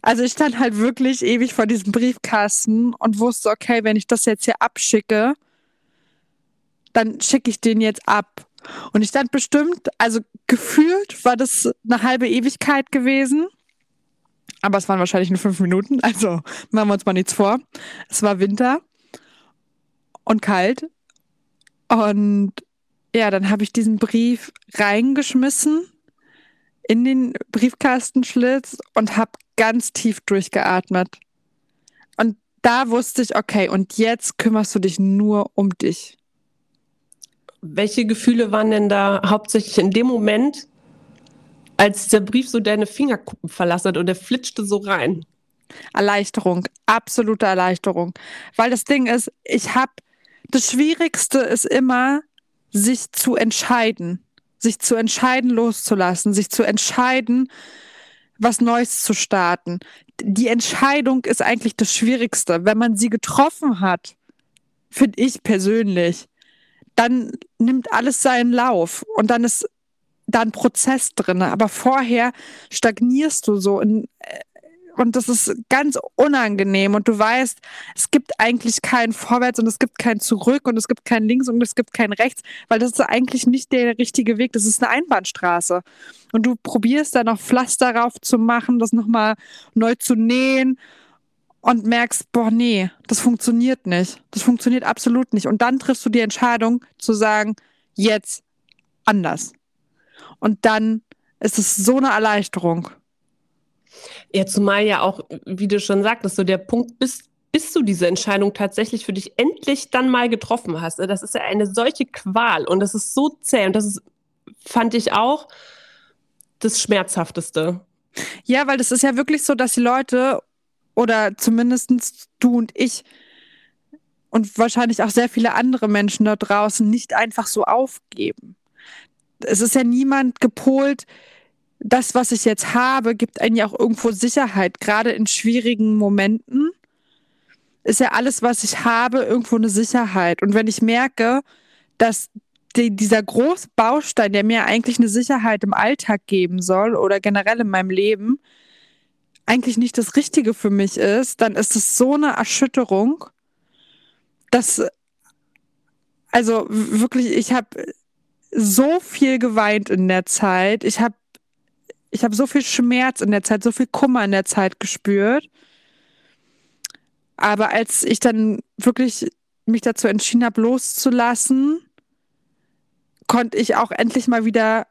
Also ich stand halt wirklich ewig vor diesem Briefkasten und wusste, okay, wenn ich das jetzt hier abschicke, dann schicke ich den jetzt ab. Und ich stand bestimmt, also gefühlt war das eine halbe Ewigkeit gewesen. Aber es waren wahrscheinlich nur fünf Minuten, also machen wir uns mal nichts vor. Es war Winter und kalt. Und ja, dann habe ich diesen Brief reingeschmissen in den Briefkastenschlitz und habe ganz tief durchgeatmet. Und da wusste ich, okay, und jetzt kümmerst du dich nur um dich. Welche Gefühle waren denn da hauptsächlich in dem Moment, als der Brief so deine Fingerkuppen verlassen hat und er flitschte so rein? Erleichterung, absolute Erleichterung. Weil das Ding ist, ich habe, das Schwierigste ist immer, sich zu entscheiden, sich zu entscheiden, loszulassen, sich zu entscheiden, was Neues zu starten. Die Entscheidung ist eigentlich das Schwierigste. Wenn man sie getroffen hat, finde ich persönlich, dann nimmt alles seinen Lauf und dann ist da ein Prozess drin. Aber vorher stagnierst du so in, äh, und das ist ganz unangenehm und du weißt, es gibt eigentlich kein Vorwärts und es gibt kein Zurück und es gibt kein Links und es gibt kein Rechts, weil das ist eigentlich nicht der richtige Weg, das ist eine Einbahnstraße. Und du probierst da noch Pflaster drauf zu machen, das nochmal neu zu nähen und merkst, boah, nee, das funktioniert nicht. Das funktioniert absolut nicht. Und dann triffst du die Entscheidung zu sagen, jetzt anders. Und dann ist es so eine Erleichterung. Ja, zumal ja auch, wie du schon sagtest, so der Punkt, bis, bis du diese Entscheidung tatsächlich für dich endlich dann mal getroffen hast. Ne? Das ist ja eine solche Qual und das ist so zäh und das ist, fand ich auch das Schmerzhafteste. Ja, weil das ist ja wirklich so, dass die Leute oder zumindest du und ich und wahrscheinlich auch sehr viele andere Menschen da draußen nicht einfach so aufgeben. Es ist ja niemand gepolt, das, was ich jetzt habe, gibt einen ja auch irgendwo Sicherheit, gerade in schwierigen Momenten. Ist ja alles, was ich habe, irgendwo eine Sicherheit. Und wenn ich merke, dass die, dieser Großbaustein, der mir eigentlich eine Sicherheit im Alltag geben soll oder generell in meinem Leben, eigentlich nicht das Richtige für mich ist, dann ist es so eine Erschütterung, dass, also wirklich, ich habe so viel geweint in der Zeit. Ich habe ich habe so viel Schmerz in der Zeit, so viel Kummer in der Zeit gespürt. Aber als ich dann wirklich mich dazu entschieden habe, loszulassen, konnte ich auch endlich mal wieder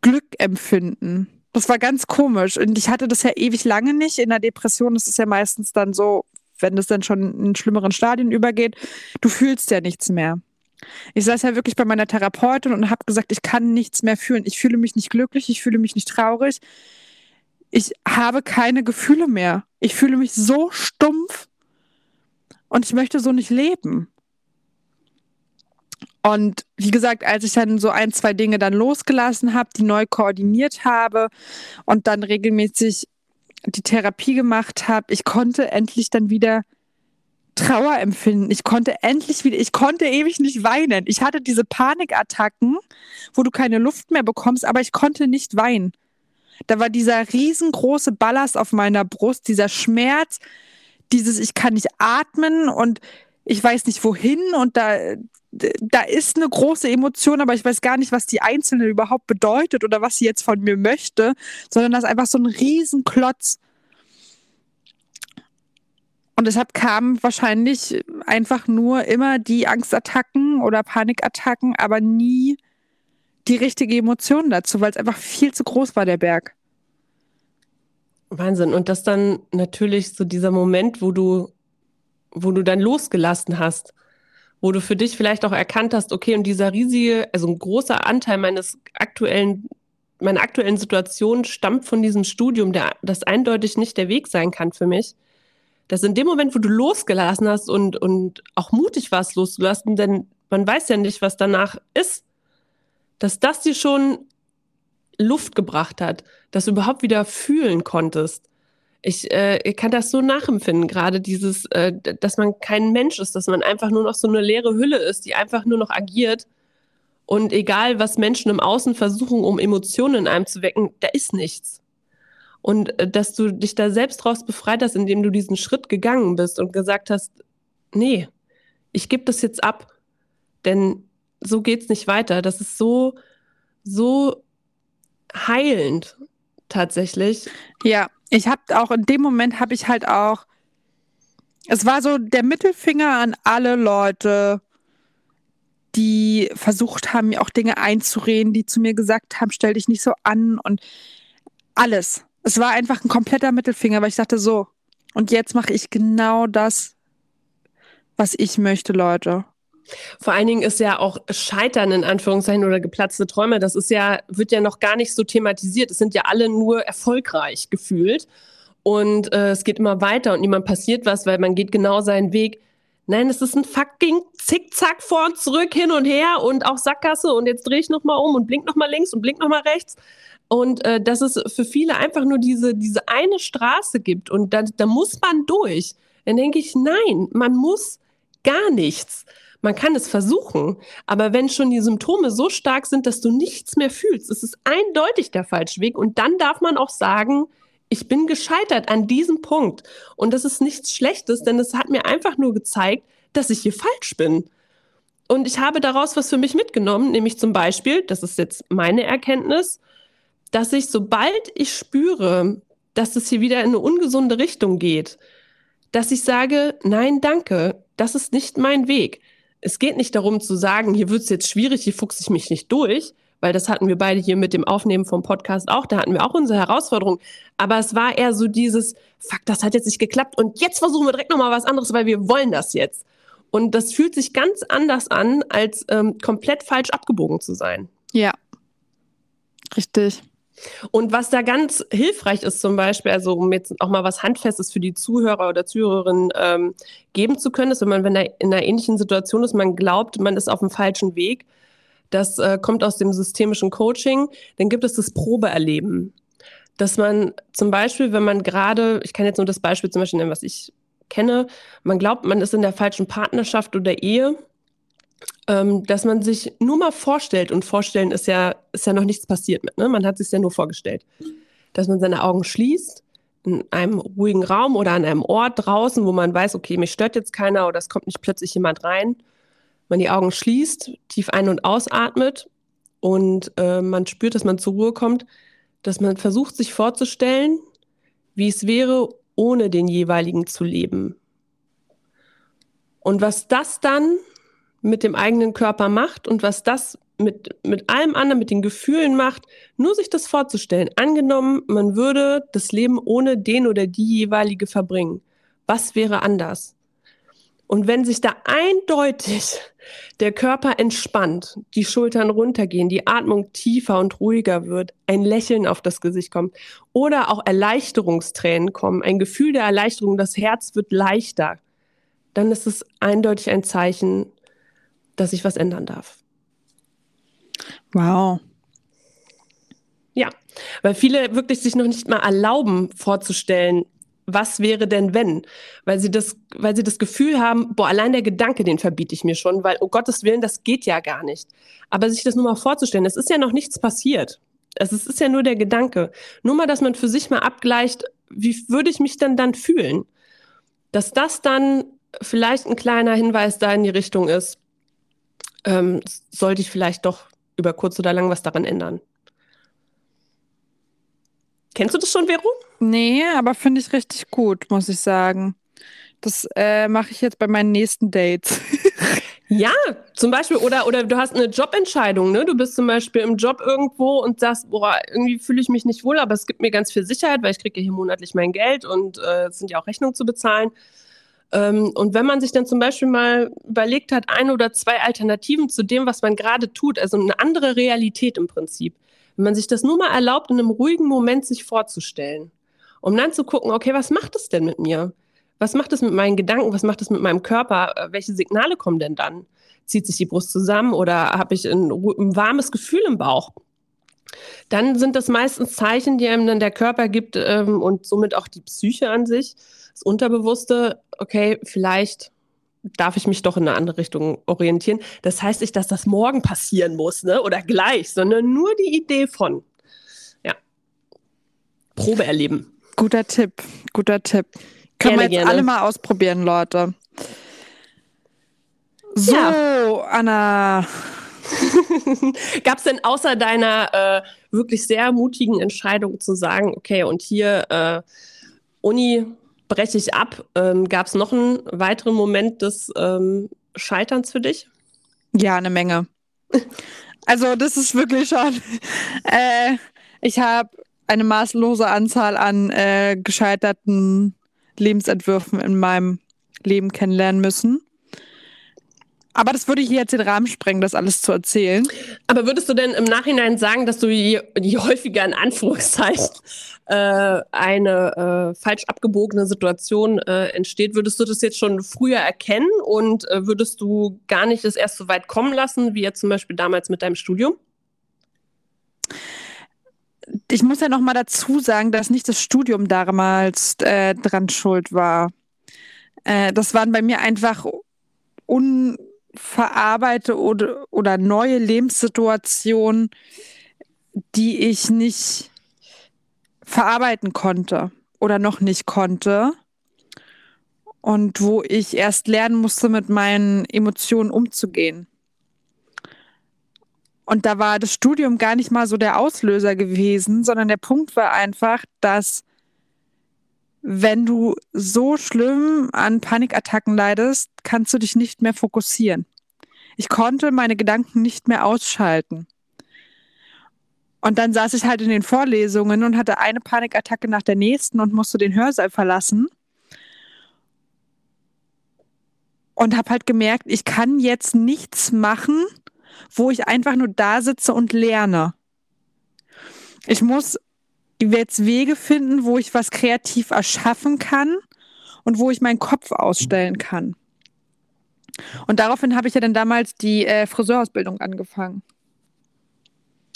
Glück empfinden. Das war ganz komisch. Und ich hatte das ja ewig lange nicht. In der Depression ist es ja meistens dann so, wenn es dann schon in schlimmeren Stadien übergeht, du fühlst ja nichts mehr. Ich saß ja wirklich bei meiner Therapeutin und habe gesagt, ich kann nichts mehr fühlen. Ich fühle mich nicht glücklich, ich fühle mich nicht traurig. Ich habe keine Gefühle mehr. Ich fühle mich so stumpf und ich möchte so nicht leben. Und wie gesagt, als ich dann so ein, zwei Dinge dann losgelassen habe, die neu koordiniert habe und dann regelmäßig die Therapie gemacht habe, ich konnte endlich dann wieder Trauer empfinden. Ich konnte endlich wieder, ich konnte ewig nicht weinen. Ich hatte diese Panikattacken, wo du keine Luft mehr bekommst, aber ich konnte nicht weinen. Da war dieser riesengroße Ballast auf meiner Brust, dieser Schmerz, dieses ich kann nicht atmen und ich weiß nicht wohin und da, da ist eine große Emotion, aber ich weiß gar nicht, was die einzelne überhaupt bedeutet oder was sie jetzt von mir möchte, sondern das ist einfach so ein Riesenklotz. Und deshalb kamen wahrscheinlich einfach nur immer die Angstattacken oder Panikattacken, aber nie die richtige Emotion dazu, weil es einfach viel zu groß war, der Berg. Wahnsinn. Und das dann natürlich so dieser Moment, wo du, wo du dann losgelassen hast, wo du für dich vielleicht auch erkannt hast, okay, und dieser riesige, also ein großer Anteil meines aktuellen, meiner aktuellen Situation stammt von diesem Studium, der, das eindeutig nicht der Weg sein kann für mich dass in dem Moment, wo du losgelassen hast und, und auch mutig warst loszulassen, denn man weiß ja nicht, was danach ist, dass das dir schon Luft gebracht hat, dass du überhaupt wieder fühlen konntest. Ich, äh, ich kann das so nachempfinden, gerade dieses, äh, dass man kein Mensch ist, dass man einfach nur noch so eine leere Hülle ist, die einfach nur noch agiert. Und egal, was Menschen im Außen versuchen, um Emotionen in einem zu wecken, da ist nichts. Und äh, dass du dich da selbst draus befreit hast, indem du diesen Schritt gegangen bist und gesagt hast, nee, ich gebe das jetzt ab, denn so geht's nicht weiter. Das ist so, so heilend tatsächlich. Ja, ich habe auch in dem Moment habe ich halt auch, es war so der Mittelfinger an alle Leute, die die versucht haben, mir auch Dinge einzureden, die zu mir gesagt haben, stell dich nicht so an und alles. Es war einfach ein kompletter Mittelfinger, weil ich dachte so, und jetzt mache ich genau das, was ich möchte, Leute. Vor allen Dingen ist ja auch Scheitern in Anführungszeichen oder geplatzte Träume, das ist ja, wird ja noch gar nicht so thematisiert. Es sind ja alle nur erfolgreich gefühlt. Und äh, es geht immer weiter und niemand passiert was, weil man geht genau seinen Weg. Nein, es ist ein fucking Zickzack vor und zurück, hin und her und auch Sackgasse und jetzt drehe ich nochmal um und blink nochmal links und blink nochmal rechts. Und äh, dass es für viele einfach nur diese, diese eine Straße gibt und da, da muss man durch. Dann denke ich, nein, man muss gar nichts. Man kann es versuchen, aber wenn schon die Symptome so stark sind, dass du nichts mehr fühlst, ist es eindeutig der falsche Weg. Und dann darf man auch sagen, ich bin gescheitert an diesem Punkt. Und das ist nichts Schlechtes, denn es hat mir einfach nur gezeigt, dass ich hier falsch bin. Und ich habe daraus was für mich mitgenommen, nämlich zum Beispiel, das ist jetzt meine Erkenntnis, dass ich, sobald ich spüre, dass es hier wieder in eine ungesunde Richtung geht, dass ich sage, nein, danke, das ist nicht mein Weg es geht nicht darum zu sagen, hier wird es jetzt schwierig, hier fuchse ich mich nicht durch, weil das hatten wir beide hier mit dem Aufnehmen vom Podcast auch, da hatten wir auch unsere Herausforderung. Aber es war eher so dieses, fuck, das hat jetzt nicht geklappt und jetzt versuchen wir direkt nochmal was anderes, weil wir wollen das jetzt. Und das fühlt sich ganz anders an, als ähm, komplett falsch abgebogen zu sein. Ja, richtig. Und was da ganz hilfreich ist, zum Beispiel, also um jetzt auch mal was Handfestes für die Zuhörer oder Zuhörerinnen ähm, geben zu können, ist, wenn man wenn in einer ähnlichen Situation ist, man glaubt, man ist auf dem falschen Weg. Das äh, kommt aus dem systemischen Coaching. Dann gibt es das Probeerleben. Dass man zum Beispiel, wenn man gerade, ich kann jetzt nur das Beispiel zum Beispiel nennen, was ich kenne, man glaubt, man ist in der falschen Partnerschaft oder Ehe ähm, dass man sich nur mal vorstellt, und vorstellen ist ja, ist ja noch nichts passiert mit, ne? man hat sich ja nur vorgestellt, dass man seine Augen schließt, in einem ruhigen Raum oder an einem Ort draußen, wo man weiß, okay, mich stört jetzt keiner oder es kommt nicht plötzlich jemand rein. Man die Augen schließt, tief ein- und ausatmet und äh, man spürt, dass man zur Ruhe kommt, dass man versucht, sich vorzustellen, wie es wäre, ohne den jeweiligen zu leben. Und was das dann mit dem eigenen Körper macht und was das mit, mit allem anderen, mit den Gefühlen macht, nur sich das vorzustellen. Angenommen, man würde das Leben ohne den oder die jeweilige verbringen. Was wäre anders? Und wenn sich da eindeutig der Körper entspannt, die Schultern runtergehen, die Atmung tiefer und ruhiger wird, ein Lächeln auf das Gesicht kommt oder auch Erleichterungstränen kommen, ein Gefühl der Erleichterung, das Herz wird leichter, dann ist es eindeutig ein Zeichen, dass ich was ändern darf. Wow. Ja, weil viele wirklich sich noch nicht mal erlauben vorzustellen, was wäre denn wenn? Weil sie das, weil sie das Gefühl haben, boah, allein der Gedanke, den verbiete ich mir schon, weil, um Gottes Willen, das geht ja gar nicht. Aber sich das nur mal vorzustellen, es ist ja noch nichts passiert. Es ist, ist ja nur der Gedanke. Nur mal, dass man für sich mal abgleicht, wie würde ich mich denn dann fühlen? Dass das dann vielleicht ein kleiner Hinweis da in die Richtung ist, ähm, sollte ich vielleicht doch über kurz oder lang was daran ändern. Kennst du das schon, Vero? Nee, aber finde ich richtig gut, muss ich sagen. Das äh, mache ich jetzt bei meinen nächsten Dates. [LAUGHS] ja, zum Beispiel, oder, oder du hast eine Jobentscheidung, ne? Du bist zum Beispiel im Job irgendwo und sagst, boah, irgendwie fühle ich mich nicht wohl, aber es gibt mir ganz viel Sicherheit, weil ich kriege hier monatlich mein Geld und äh, es sind ja auch Rechnungen zu bezahlen. Ähm, und wenn man sich dann zum Beispiel mal überlegt hat, ein oder zwei Alternativen zu dem, was man gerade tut, also eine andere Realität im Prinzip, wenn man sich das nur mal erlaubt, in einem ruhigen Moment sich vorzustellen, um dann zu gucken, okay, was macht es denn mit mir? Was macht es mit meinen Gedanken? Was macht es mit meinem Körper? Äh, welche Signale kommen denn dann? Zieht sich die Brust zusammen oder habe ich ein, ein warmes Gefühl im Bauch? Dann sind das meistens Zeichen, die einem dann der Körper gibt ähm, und somit auch die Psyche an sich, das Unterbewusste, okay, vielleicht darf ich mich doch in eine andere Richtung orientieren. Das heißt nicht, dass das morgen passieren muss, ne? Oder gleich, sondern nur die Idee von. Ja. Probe erleben. Guter Tipp, guter Tipp. Können gerne, wir jetzt gerne. alle mal ausprobieren, Leute. So, ja. Anna. [LAUGHS] Gab es denn außer deiner äh, wirklich sehr mutigen Entscheidung zu sagen, okay, und hier äh, Uni breche ich ab. Ähm, Gab es noch einen weiteren Moment des ähm, Scheiterns für dich? Ja, eine Menge. [LAUGHS] Also das ist wirklich schon. [LAUGHS] Äh, ich habe eine maßlose Anzahl an äh, gescheiterten Lebensentwürfen in meinem Leben kennenlernen müssen. Aber das würde hier jetzt den Rahmen sprengen, das alles zu erzählen. Aber würdest du denn im Nachhinein sagen, dass du je, je häufiger in Anführungszeichen [LAUGHS] äh, eine äh, falsch abgebogene Situation äh, entsteht, würdest du das jetzt schon früher erkennen und äh, würdest du gar nicht es erst so weit kommen lassen, wie jetzt zum Beispiel damals mit deinem Studium? Ich muss ja noch mal dazu sagen, dass nicht das Studium damals äh, dran schuld war. Äh, das waren bei mir einfach un verarbeite oder, oder neue Lebenssituationen, die ich nicht verarbeiten konnte oder noch nicht konnte. Und wo ich erst lernen musste, mit meinen Emotionen umzugehen. Und da war das Studium gar nicht mal so der Auslöser gewesen, sondern der Punkt war einfach, dass wenn du so schlimm an Panikattacken leidest, kannst du dich nicht mehr fokussieren. Ich konnte meine Gedanken nicht mehr ausschalten. Und dann saß ich halt in den Vorlesungen und hatte eine Panikattacke nach der nächsten und musste den Hörsaal verlassen. Und habe halt gemerkt, ich kann jetzt nichts machen, wo ich einfach nur da sitze und lerne. Ich muss jetzt Wege finden, wo ich was kreativ erschaffen kann und wo ich meinen Kopf ausstellen kann. Und daraufhin habe ich ja dann damals die äh, Friseurausbildung angefangen.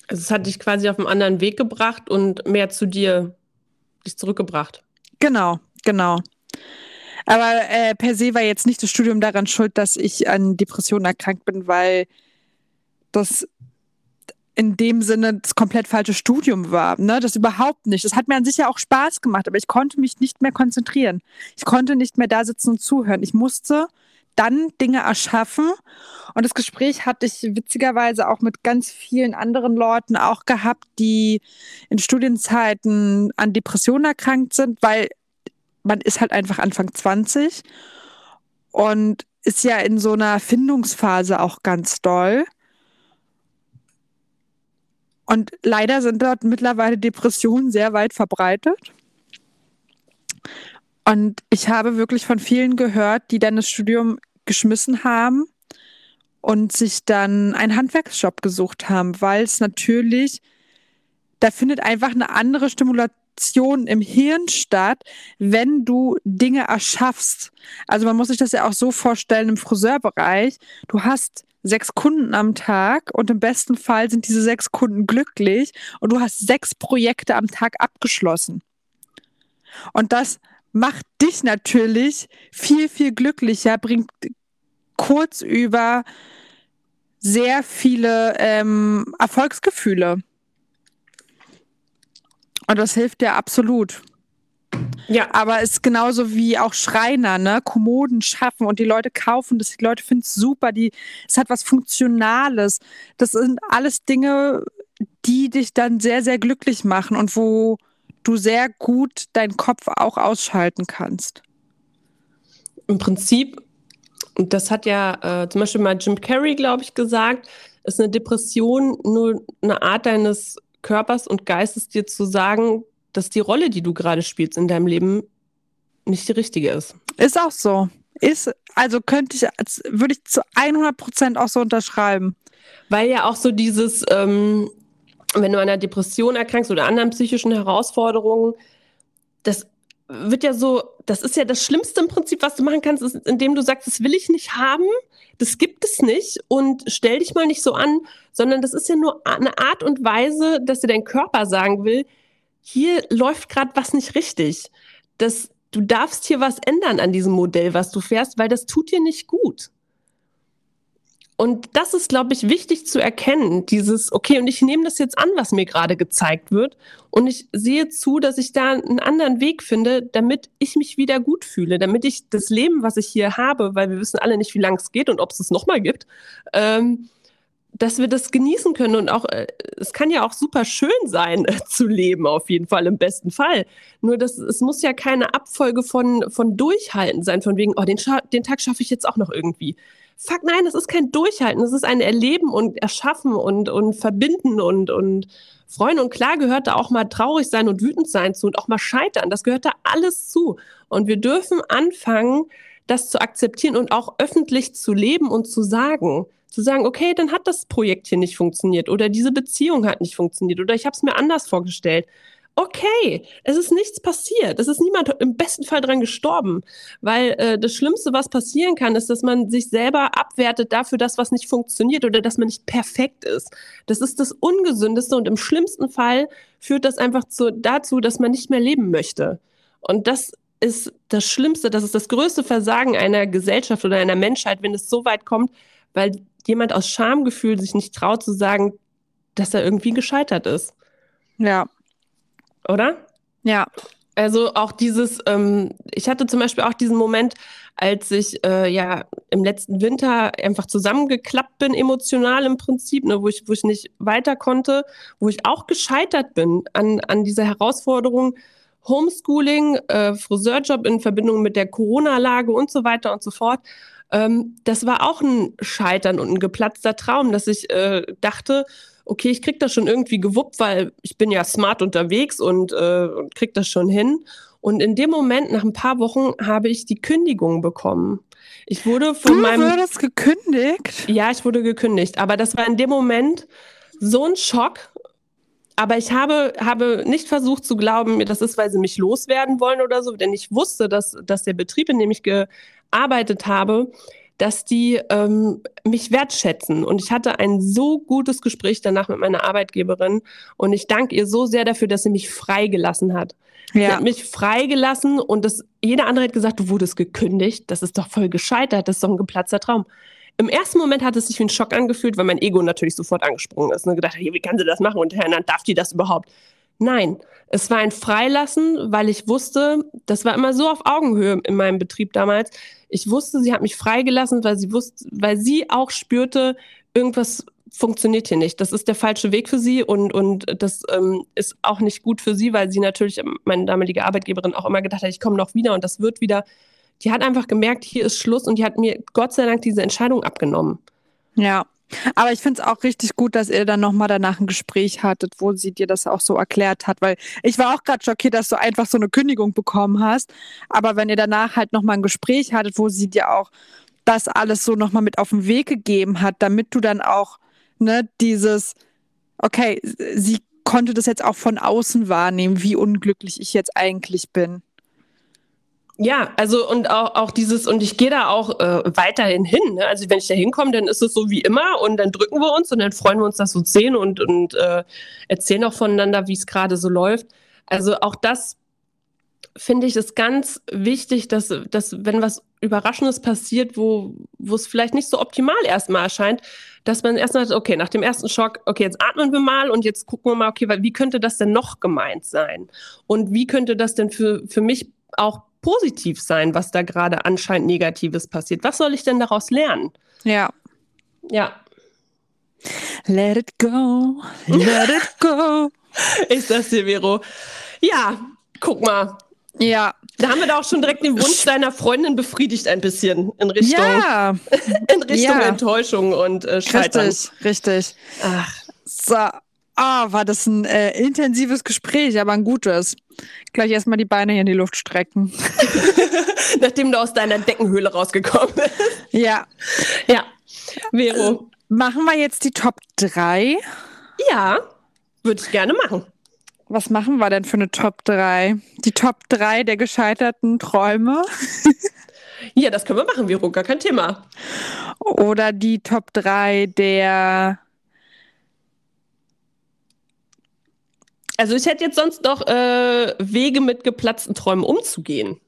Also es hat dich quasi auf einen anderen Weg gebracht und mehr zu dir dich zurückgebracht. Genau, genau. Aber äh, per se war jetzt nicht das Studium daran schuld, dass ich an Depressionen erkrankt bin, weil das in dem Sinne das komplett falsche Studium war. Ne? Das überhaupt nicht. Das hat mir an sich ja auch Spaß gemacht, aber ich konnte mich nicht mehr konzentrieren. Ich konnte nicht mehr da sitzen und zuhören. Ich musste dann Dinge erschaffen. Und das Gespräch hatte ich witzigerweise auch mit ganz vielen anderen Leuten auch gehabt, die in Studienzeiten an Depressionen erkrankt sind, weil man ist halt einfach Anfang 20 und ist ja in so einer Findungsphase auch ganz doll. Und leider sind dort mittlerweile Depressionen sehr weit verbreitet. Und ich habe wirklich von vielen gehört, die dann das Studium geschmissen haben und sich dann einen Handwerksjob gesucht haben, weil es natürlich, da findet einfach eine andere Stimulation im Hirn statt, wenn du Dinge erschaffst. Also man muss sich das ja auch so vorstellen im Friseurbereich. Du hast sechs Kunden am Tag und im besten Fall sind diese sechs Kunden glücklich und du hast sechs Projekte am Tag abgeschlossen. Und das macht dich natürlich viel, viel glücklicher, bringt kurz über sehr viele ähm, Erfolgsgefühle. Und das hilft dir absolut. Ja. Aber es ist genauso wie auch Schreiner, ne? Kommoden schaffen und die Leute kaufen das, die Leute finden es super, die, es hat was Funktionales. Das sind alles Dinge, die dich dann sehr, sehr glücklich machen und wo du sehr gut deinen Kopf auch ausschalten kannst. Im Prinzip, das hat ja äh, zum Beispiel mal Jim Carrey, glaube ich, gesagt, ist eine Depression nur eine Art deines Körpers und Geistes, dir zu sagen, dass die Rolle, die du gerade spielst in deinem Leben, nicht die richtige ist. Ist auch so. Ist, also könnte ich, würde ich zu 100 Prozent auch so unterschreiben. Weil ja auch so dieses, ähm, wenn du an einer Depression erkrankst oder anderen psychischen Herausforderungen, das wird ja so, das ist ja das Schlimmste im Prinzip, was du machen kannst, ist, indem du sagst, das will ich nicht haben, das gibt es nicht und stell dich mal nicht so an, sondern das ist ja nur eine Art und Weise, dass dir dein Körper sagen will, hier läuft gerade was nicht richtig. Das, du darfst hier was ändern an diesem Modell, was du fährst, weil das tut dir nicht gut. Und das ist, glaube ich, wichtig zu erkennen. Dieses, okay, und ich nehme das jetzt an, was mir gerade gezeigt wird. Und ich sehe zu, dass ich da einen anderen Weg finde, damit ich mich wieder gut fühle, damit ich das Leben, was ich hier habe, weil wir wissen alle nicht, wie lange es geht und ob es es nochmal gibt, ähm, dass wir das genießen können und auch, äh, es kann ja auch super schön sein, äh, [LAUGHS] zu leben, auf jeden Fall, im besten Fall. Nur das, es muss ja keine Abfolge von, von Durchhalten sein, von wegen, oh, den, den Tag schaffe ich jetzt auch noch irgendwie. Fuck, nein, das ist kein Durchhalten, das ist ein Erleben und Erschaffen und, und Verbinden und, und freuen. Und klar gehört da auch mal traurig sein und wütend sein zu und auch mal scheitern. Das gehört da alles zu. Und wir dürfen anfangen, das zu akzeptieren und auch öffentlich zu leben und zu sagen. Zu sagen, okay, dann hat das Projekt hier nicht funktioniert oder diese Beziehung hat nicht funktioniert oder ich habe es mir anders vorgestellt. Okay, es ist nichts passiert. Es ist niemand im besten Fall dran gestorben, weil äh, das Schlimmste, was passieren kann, ist, dass man sich selber abwertet dafür, dass was nicht funktioniert oder dass man nicht perfekt ist. Das ist das Ungesündeste und im schlimmsten Fall führt das einfach zu, dazu, dass man nicht mehr leben möchte. Und das ist das Schlimmste, das ist das größte Versagen einer Gesellschaft oder einer Menschheit, wenn es so weit kommt, weil jemand aus Schamgefühl sich nicht traut zu sagen, dass er irgendwie gescheitert ist. Ja. Oder? Ja. Also auch dieses, ähm, ich hatte zum Beispiel auch diesen Moment, als ich äh, ja im letzten Winter einfach zusammengeklappt bin, emotional im Prinzip, ne, wo, ich, wo ich nicht weiter konnte, wo ich auch gescheitert bin an, an dieser Herausforderung, Homeschooling, äh, Friseurjob in Verbindung mit der Corona-Lage und so weiter und so fort. Ähm, das war auch ein Scheitern und ein geplatzter Traum, dass ich äh, dachte, okay, ich krieg das schon irgendwie gewuppt, weil ich bin ja smart unterwegs und, äh, und krieg das schon hin. Und in dem Moment, nach ein paar Wochen, habe ich die Kündigung bekommen. Ich wurde von du meinem. Du wurdest gekündigt? Ja, ich wurde gekündigt. Aber das war in dem Moment so ein Schock, aber ich habe, habe nicht versucht zu glauben, das ist, weil sie mich loswerden wollen oder so, denn ich wusste, dass, dass der Betrieb, in dem ich gearbeitet habe, dass die ähm, mich wertschätzen. Und ich hatte ein so gutes Gespräch danach mit meiner Arbeitgeberin und ich danke ihr so sehr dafür, dass sie mich freigelassen hat. Ja. Sie hat mich freigelassen und das, jeder andere hat gesagt, du wurdest gekündigt, das ist doch voll gescheitert, das ist doch ein geplatzter Traum. Im ersten Moment hat es sich wie ein Schock angefühlt, weil mein Ego natürlich sofort angesprungen ist und ne? gedacht, hey, wie kann sie das machen und Herr, darf die das überhaupt? Nein, es war ein Freilassen, weil ich wusste, das war immer so auf Augenhöhe in meinem Betrieb damals. Ich wusste, sie hat mich freigelassen, weil sie wusste, weil sie auch spürte, irgendwas funktioniert hier nicht. Das ist der falsche Weg für sie und, und das ähm, ist auch nicht gut für sie, weil sie natürlich, meine damalige Arbeitgeberin, auch immer gedacht hat, ich komme noch wieder und das wird wieder die hat einfach gemerkt, hier ist Schluss und die hat mir Gott sei Dank diese Entscheidung abgenommen. Ja. Aber ich finde es auch richtig gut, dass ihr dann nochmal danach ein Gespräch hattet, wo sie dir das auch so erklärt hat, weil ich war auch gerade schockiert, dass du einfach so eine Kündigung bekommen hast. Aber wenn ihr danach halt nochmal ein Gespräch hattet, wo sie dir auch das alles so nochmal mit auf den Weg gegeben hat, damit du dann auch, ne, dieses, okay, sie konnte das jetzt auch von außen wahrnehmen, wie unglücklich ich jetzt eigentlich bin. Ja, also und auch, auch dieses, und ich gehe da auch äh, weiterhin hin. Ne? Also wenn ich da hinkomme, dann ist es so wie immer und dann drücken wir uns und dann freuen wir uns, dass wir uns sehen und, und äh, erzählen auch voneinander, wie es gerade so läuft. Also auch das finde ich ist ganz wichtig, dass, dass wenn was Überraschendes passiert, wo, wo es vielleicht nicht so optimal erstmal erscheint, dass man erstmal okay, nach dem ersten Schock, okay, jetzt atmen wir mal und jetzt gucken wir mal, okay, wie könnte das denn noch gemeint sein? Und wie könnte das denn für, für mich auch positiv sein, was da gerade anscheinend Negatives passiert. Was soll ich denn daraus lernen? Ja. Ja. Let it go, let it go. Ich sag's dir, Vero. Ja, guck mal. Ja. Da haben wir da auch schon direkt den Wunsch deiner Freundin befriedigt ein bisschen in Richtung, ja. [LAUGHS] in Richtung ja. Enttäuschung und äh, Scheitern. Richtig, richtig. Ach. So, Ah, war das ein äh, intensives Gespräch, aber ein gutes. Gleich erstmal die Beine hier in die Luft strecken. [LAUGHS] Nachdem du aus deiner Deckenhöhle rausgekommen bist. Ja. Ja. Vero. Äh, machen wir jetzt die Top 3? Ja, würde ich gerne machen. Was machen wir denn für eine Top 3? Die Top 3 der gescheiterten Träume? [LAUGHS] ja, das können wir machen, Vero, gar kein Thema. Oder die Top 3 der Also ich hätte jetzt sonst noch äh, Wege mit geplatzten Träumen umzugehen.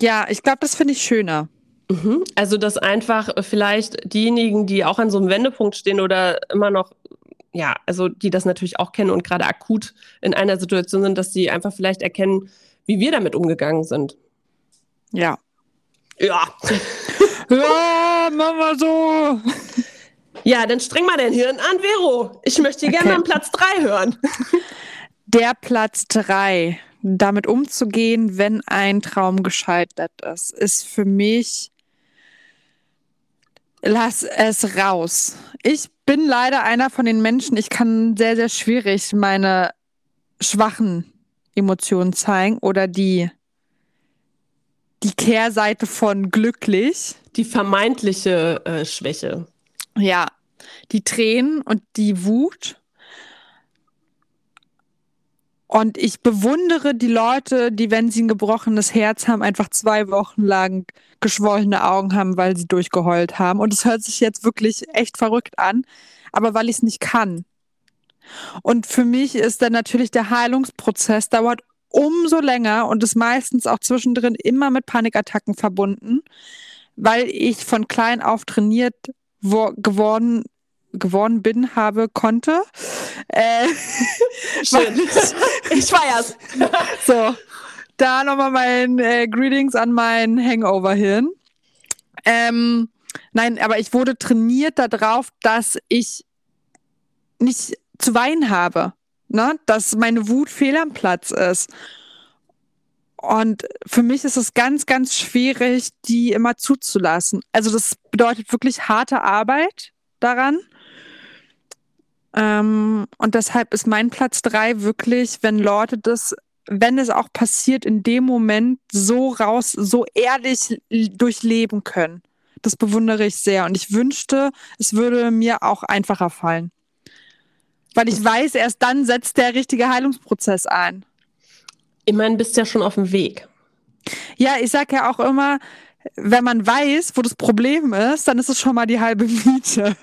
Ja, ich glaube, das finde ich schöner. Mhm. Also dass einfach vielleicht diejenigen, die auch an so einem Wendepunkt stehen oder immer noch, ja, also die das natürlich auch kennen und gerade akut in einer Situation sind, dass sie einfach vielleicht erkennen, wie wir damit umgegangen sind. Ja. Ja. [LAUGHS] ja, machen wir so. Ja, dann streng mal dein Hirn an, Vero. Ich möchte gerne Okay. an Platz drei hören. [LAUGHS] Der Platz drei, damit umzugehen, wenn ein Traum gescheitert ist, ist für mich, lass es raus. Ich bin leider einer von den Menschen, ich kann sehr, sehr schwierig meine schwachen Emotionen zeigen oder die, die Kehrseite von glücklich. Die vermeintliche äh, Schwäche. Ja, die Tränen und die Wut. Und ich bewundere die Leute, die, wenn sie ein gebrochenes Herz haben, einfach zwei Wochen lang geschwollene Augen haben, weil sie durchgeheult haben. Und es hört sich jetzt wirklich echt verrückt an, aber weil ich es nicht kann. Und für mich ist dann natürlich der Heilungsprozess dauert umso länger und ist meistens auch zwischendrin immer mit Panikattacken verbunden, weil ich von klein auf trainiert wo geworden geworden bin, habe, konnte. Äh, [LAUGHS] Schön. [LAUGHS] ich feier's. [LAUGHS] so, da nochmal mein äh, Greetings an mein Hangover-Hirn. Ähm, nein, aber ich wurde trainiert darauf, dass ich nicht zu weinen habe. Ne? Dass meine Wut fehl am Platz ist. Und für mich ist es ganz, ganz schwierig, die immer zuzulassen. Also das bedeutet wirklich harte Arbeit daran. Ähm, und deshalb ist mein Platz drei wirklich, wenn Leute das, wenn es auch passiert, in dem Moment so raus, so ehrlich durchleben können. Das bewundere ich sehr. Und ich wünschte, es würde mir auch einfacher fallen. Weil ich weiß, erst dann setzt der richtige Heilungsprozess ein. Ich meine, bist ja schon auf dem Weg. Ja, ich sag ja auch immer, wenn man weiß, wo das Problem ist, dann ist es schon mal die halbe Miete.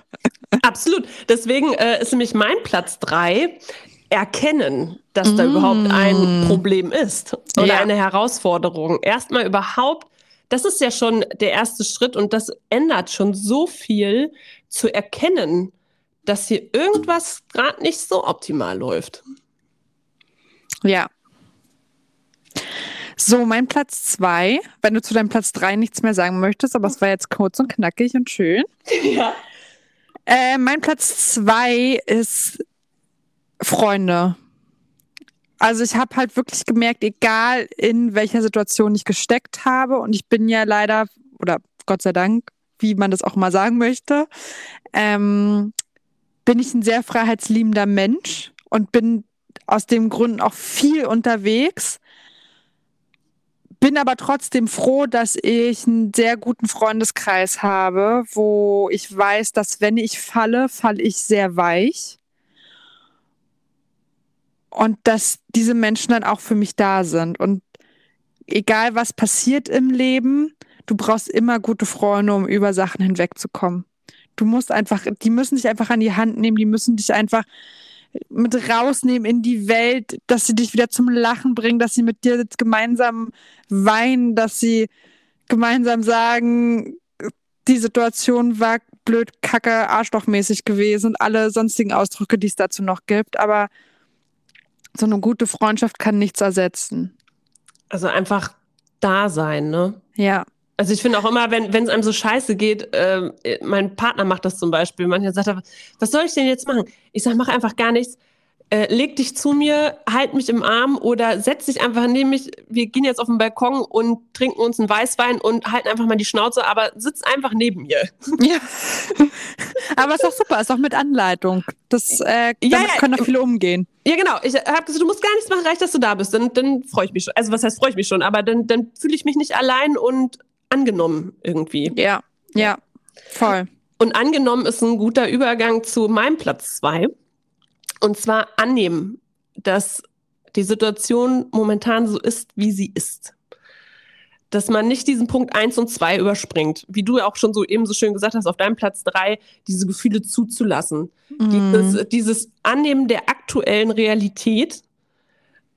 Absolut. Deswegen äh, ist nämlich mein Platz drei erkennen, dass da überhaupt ein Problem ist oder Ja. eine Herausforderung. Erstmal überhaupt, das ist ja schon der erste Schritt und das ändert schon so viel zu erkennen, dass hier irgendwas gerade nicht so optimal läuft. Ja. So, mein Platz zwei, wenn du zu deinem Platz drei nichts mehr sagen möchtest, aber es war jetzt kurz und knackig und schön. Ja. Äh, mein Platz zwei ist Freunde. Also ich habe halt wirklich gemerkt, egal in welcher Situation ich gesteckt habe, und ich bin ja leider, oder Gott sei Dank, wie man das auch mal sagen möchte, ähm, bin ich ein sehr freiheitsliebender Mensch und bin aus dem Grund auch viel unterwegs. Bin aber trotzdem froh, dass ich einen sehr guten Freundeskreis habe, wo ich weiß, dass wenn ich falle, falle ich sehr weich. Und dass diese Menschen dann auch für mich da sind. Und egal was passiert im Leben, du brauchst immer gute Freunde, um über Sachen hinwegzukommen. Du musst einfach, die müssen dich einfach an die Hand nehmen, die müssen dich einfach mit rausnehmen in die Welt, dass sie dich wieder zum Lachen bringen, dass sie mit dir jetzt gemeinsam weinen, dass sie gemeinsam sagen, die Situation war blöd, kacke, arschlochmäßig gewesen und alle sonstigen Ausdrücke, die es dazu noch gibt. Aber so eine gute Freundschaft kann nichts ersetzen. Also einfach da sein, ne? Ja. Also ich finde auch immer, wenn wenn es einem so scheiße geht, ähm, äh, mein Partner macht das zum Beispiel. Manchmal sagt er, was soll ich denn jetzt machen? Ich sage, mach einfach gar nichts. Äh, leg dich zu mir, halt mich im Arm oder setz dich einfach neben mich. Wir gehen jetzt auf den Balkon und trinken uns einen Weißwein und halten einfach mal die Schnauze, aber sitz einfach neben mir. [LAUGHS] ja. Aber ist doch super, ist auch mit Anleitung. Das, äh, Ja, ja. können auch viele umgehen. Ja, genau. Ich habe gesagt, du musst gar nichts machen, reicht, dass du da bist. Dann, dann freue ich mich schon. Also was heißt freue ich mich schon, aber dann, dann fühle ich mich nicht allein und angenommen irgendwie. Ja, ja, voll. Und angenommen ist ein guter Übergang zu meinem Platz zwei. Und zwar annehmen, dass die Situation momentan so ist, wie sie ist. Dass man nicht diesen Punkt eins und zwei überspringt. Wie du ja auch schon so eben so schön gesagt hast, auf deinem Platz drei diese Gefühle zuzulassen. Mhm. Dieses, dieses Annehmen der aktuellen Realität,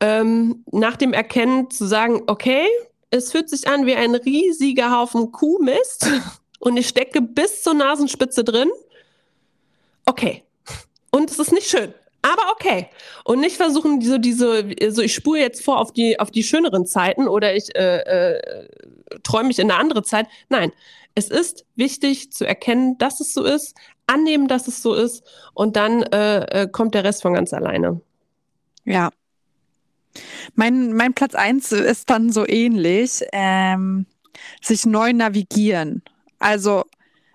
ähm, nach dem Erkennen zu sagen, okay, es fühlt sich an wie ein riesiger Haufen Kuhmist [LAUGHS] und ich stecke bis zur Nasenspitze drin. Okay. Und es ist nicht schön. Aber okay. Und nicht versuchen, diese, diese, so ich spule jetzt vor auf die, auf die schöneren Zeiten oder ich äh, äh, träume mich in eine andere Zeit. Nein, Es ist wichtig zu erkennen, dass es so ist, annehmen, dass es so ist und dann äh, äh, kommt der Rest von ganz alleine. Ja. Mein, mein Platz eins ist dann so ähnlich, ähm, sich neu navigieren. Also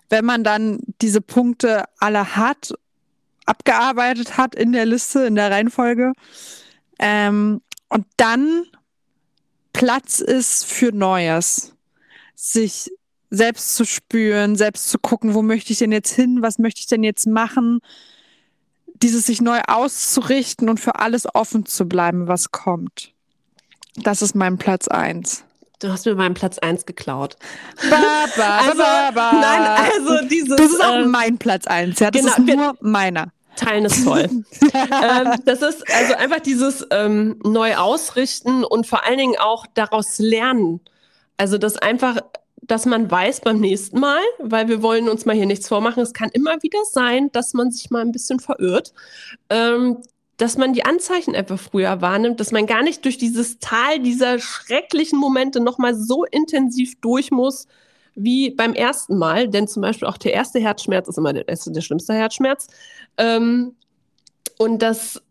wenn man dann diese Punkte alle hat, abgearbeitet hat in der Liste, in der Reihenfolge, ähm, und dann Platz ist für Neues. Sich selbst zu spüren, selbst zu gucken, wo möchte ich denn jetzt hin, was möchte ich denn jetzt machen. Dieses sich neu auszurichten und für alles offen zu bleiben, was kommt. Das ist mein Platz eins. Du hast mir meinen Platz eins geklaut. Ba, ba, [LAUGHS] also, ba, ba. Nein, also dieses. Das ist auch äh, mein Platz eins. Ja, das genau, ist nur meiner. Teilen ist toll. [LAUGHS] ähm, das ist also einfach dieses ähm, neu ausrichten und vor allen Dingen auch daraus lernen. Also das einfach, dass man weiß beim nächsten Mal, weil wir wollen uns mal hier nichts vormachen. Es kann immer wieder sein, dass man sich mal ein bisschen verirrt. Ähm, dass man die Anzeichen einfach früher wahrnimmt, dass man gar nicht durch dieses Tal dieser schrecklichen Momente nochmal so intensiv durch muss, wie beim ersten Mal, denn zum Beispiel auch der erste Herzschmerz ist immer der, ist der schlimmste Herzschmerz. Ähm, und das,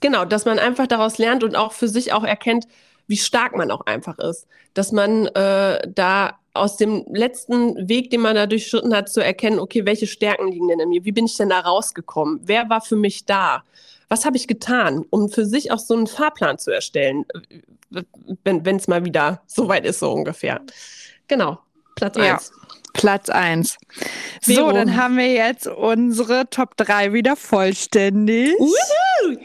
genau, dass man einfach daraus lernt und auch für sich auch erkennt, wie stark man auch einfach ist. Dass man äh, da aus dem letzten Weg, den man da durchschritten hat, zu erkennen, okay, welche Stärken liegen denn in mir? Wie bin ich denn da rausgekommen? Wer war für mich da? Was habe ich getan, um für sich auch so einen Fahrplan zu erstellen, wenn es mal wieder so weit ist, so ungefähr. Genau. Platz 1. Ja, Platz 1. So, dann haben wir jetzt unsere Top 3 wieder vollständig. Woohoo!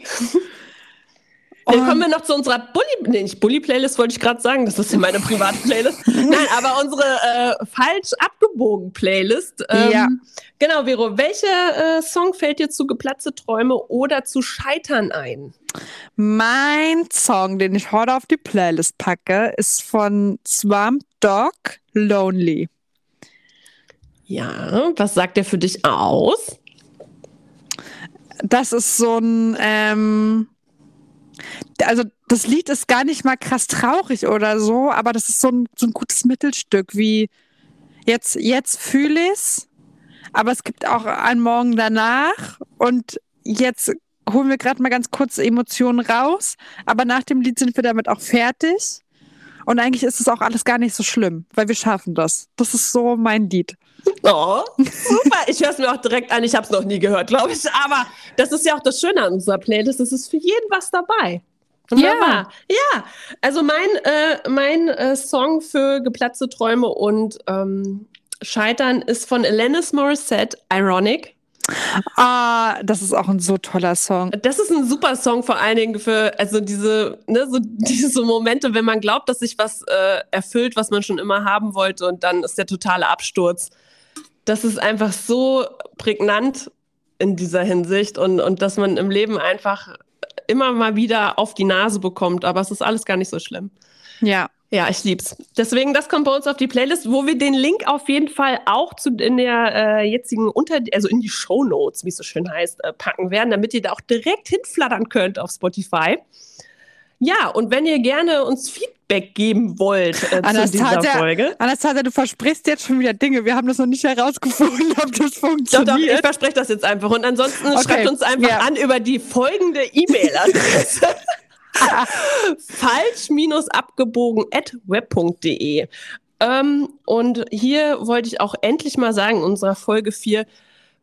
Dann kommen wir noch zu unserer Bully, nee, nicht Bully-Playlist, wollte ich gerade sagen, das ist meine private Playlist. [LAUGHS] Nein, aber unsere äh, falsch abgebogen Playlist. Ähm, ja. Genau, Vero, welcher äh, Song fällt dir zu geplatzte Träume oder zu Scheitern ein? Mein Song, den ich heute auf die Playlist packe, ist von Swamp Dog Lonely. Ja, was sagt der für dich aus? Das ist so ein, ähm, also das Lied ist gar nicht mal krass traurig oder so, aber das ist so ein, so ein gutes Mittelstück, wie jetzt, jetzt fühle ich's, aber es gibt auch einen Morgen danach und jetzt holen wir gerade mal ganz kurz Emotionen raus, aber nach dem Lied sind wir damit auch fertig. Und eigentlich ist es auch alles gar nicht so schlimm, weil wir schaffen das. Das ist so mein Lied. Oh, super. Ich höre es mir auch direkt an. Ich habe es noch nie gehört, glaube ich. Aber das ist ja auch das Schöne an unserer Playlist. Es ist für jeden was dabei. Wunderbar. Ja. ja, also mein, äh, mein äh, Song für geplatzte Träume und ähm, Scheitern ist von Alanis Morissette, Ironic. Ah, das ist auch ein so toller Song. Das ist ein super Song, vor allen Dingen für also diese, ne, so [LAUGHS] diese Momente, wenn man glaubt, dass sich was äh, erfüllt, was man schon immer haben wollte, und dann ist der totale Absturz. Das ist einfach so prägnant in dieser Hinsicht und, und dass man im Leben einfach immer mal wieder auf die Nase bekommt, aber es ist alles gar nicht so schlimm. Ja. Ja, ich lieb's. Deswegen, das kommt bei uns auf die Playlist, wo wir den Link auf jeden Fall auch zu in der äh, jetzigen unter, also in die Show Notes, wie es so schön heißt, äh, packen werden, damit ihr da auch direkt hinflattern könnt auf Spotify. Ja, und wenn ihr gerne uns Feedback geben wollt äh, zu dieser Folge. Anastasia, du versprichst jetzt schon wieder Dinge. Wir haben das noch nicht herausgefunden, [LAUGHS] ob das funktioniert. Doch, doch, ich verspreche das jetzt einfach. Und ansonsten okay. schreibt uns einfach ja. an über die folgende E-Mail-Adresse. [LAUGHS] falsch-abgebogen at web.de. Ähm, und hier wollte ich auch endlich mal sagen, in unserer Folge 4,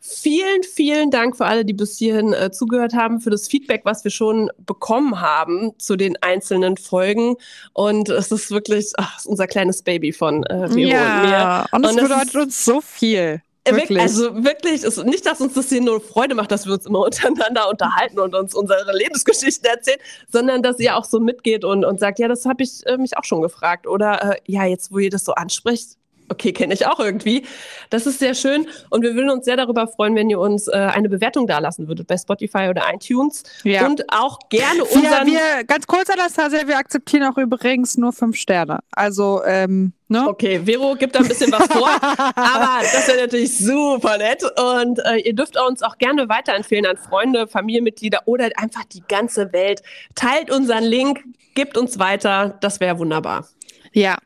Vielen, vielen Dank für alle, die bis hierhin äh, zugehört haben, für das Feedback, was wir schon bekommen haben zu den einzelnen Folgen. Und es ist wirklich ach, ist unser kleines Baby von äh, Vero ja, und mir. Und es bedeutet uns so viel. Wirklich. Also wirklich, ist nicht, dass uns das hier nur Freude macht, dass wir uns immer [LAUGHS] untereinander unterhalten und uns unsere Lebensgeschichten erzählen, sondern dass ihr auch so mitgeht und, und sagt, ja, das habe ich äh, mich auch schon gefragt. Oder äh, ja, jetzt, wo ihr das so anspricht, okay, kenne ich auch irgendwie. Das ist sehr schön und wir würden uns sehr darüber freuen, wenn ihr uns äh, eine Bewertung dalassen würdet bei Spotify oder iTunes ja. und auch gerne unseren... Ja, wir, ganz kurz, Anastasia, wir akzeptieren auch übrigens nur fünf Sterne. Also, ähm, ne? Okay, Vero gibt da ein bisschen was vor, [LAUGHS] aber das wäre natürlich super nett und äh, ihr dürft uns auch gerne weiterempfehlen an Freunde, Familienmitglieder oder einfach die ganze Welt. Teilt unseren Link, gebt uns weiter, das wäre wunderbar. Ja,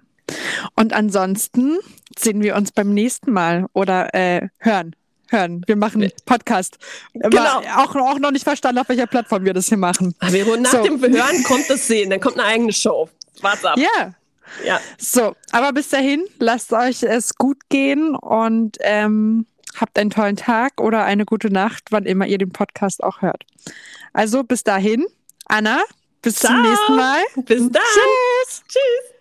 und ansonsten sehen wir uns beim nächsten Mal oder äh, hören. Hören. Wir machen Podcast. Genau. Auch, auch noch nicht verstanden, auf welcher Plattform wir das hier machen. Vero, nach So. dem Hören kommt das Sehen, dann kommt eine eigene Show. Warte ab. Ja. Ja. So, aber bis dahin, lasst euch es gut gehen und ähm, habt einen tollen Tag oder eine gute Nacht, wann immer ihr den Podcast auch hört. Also bis dahin, Anna, bis zum Ciao. nächsten Mal. Bis dann. Tschüss. Tschüss.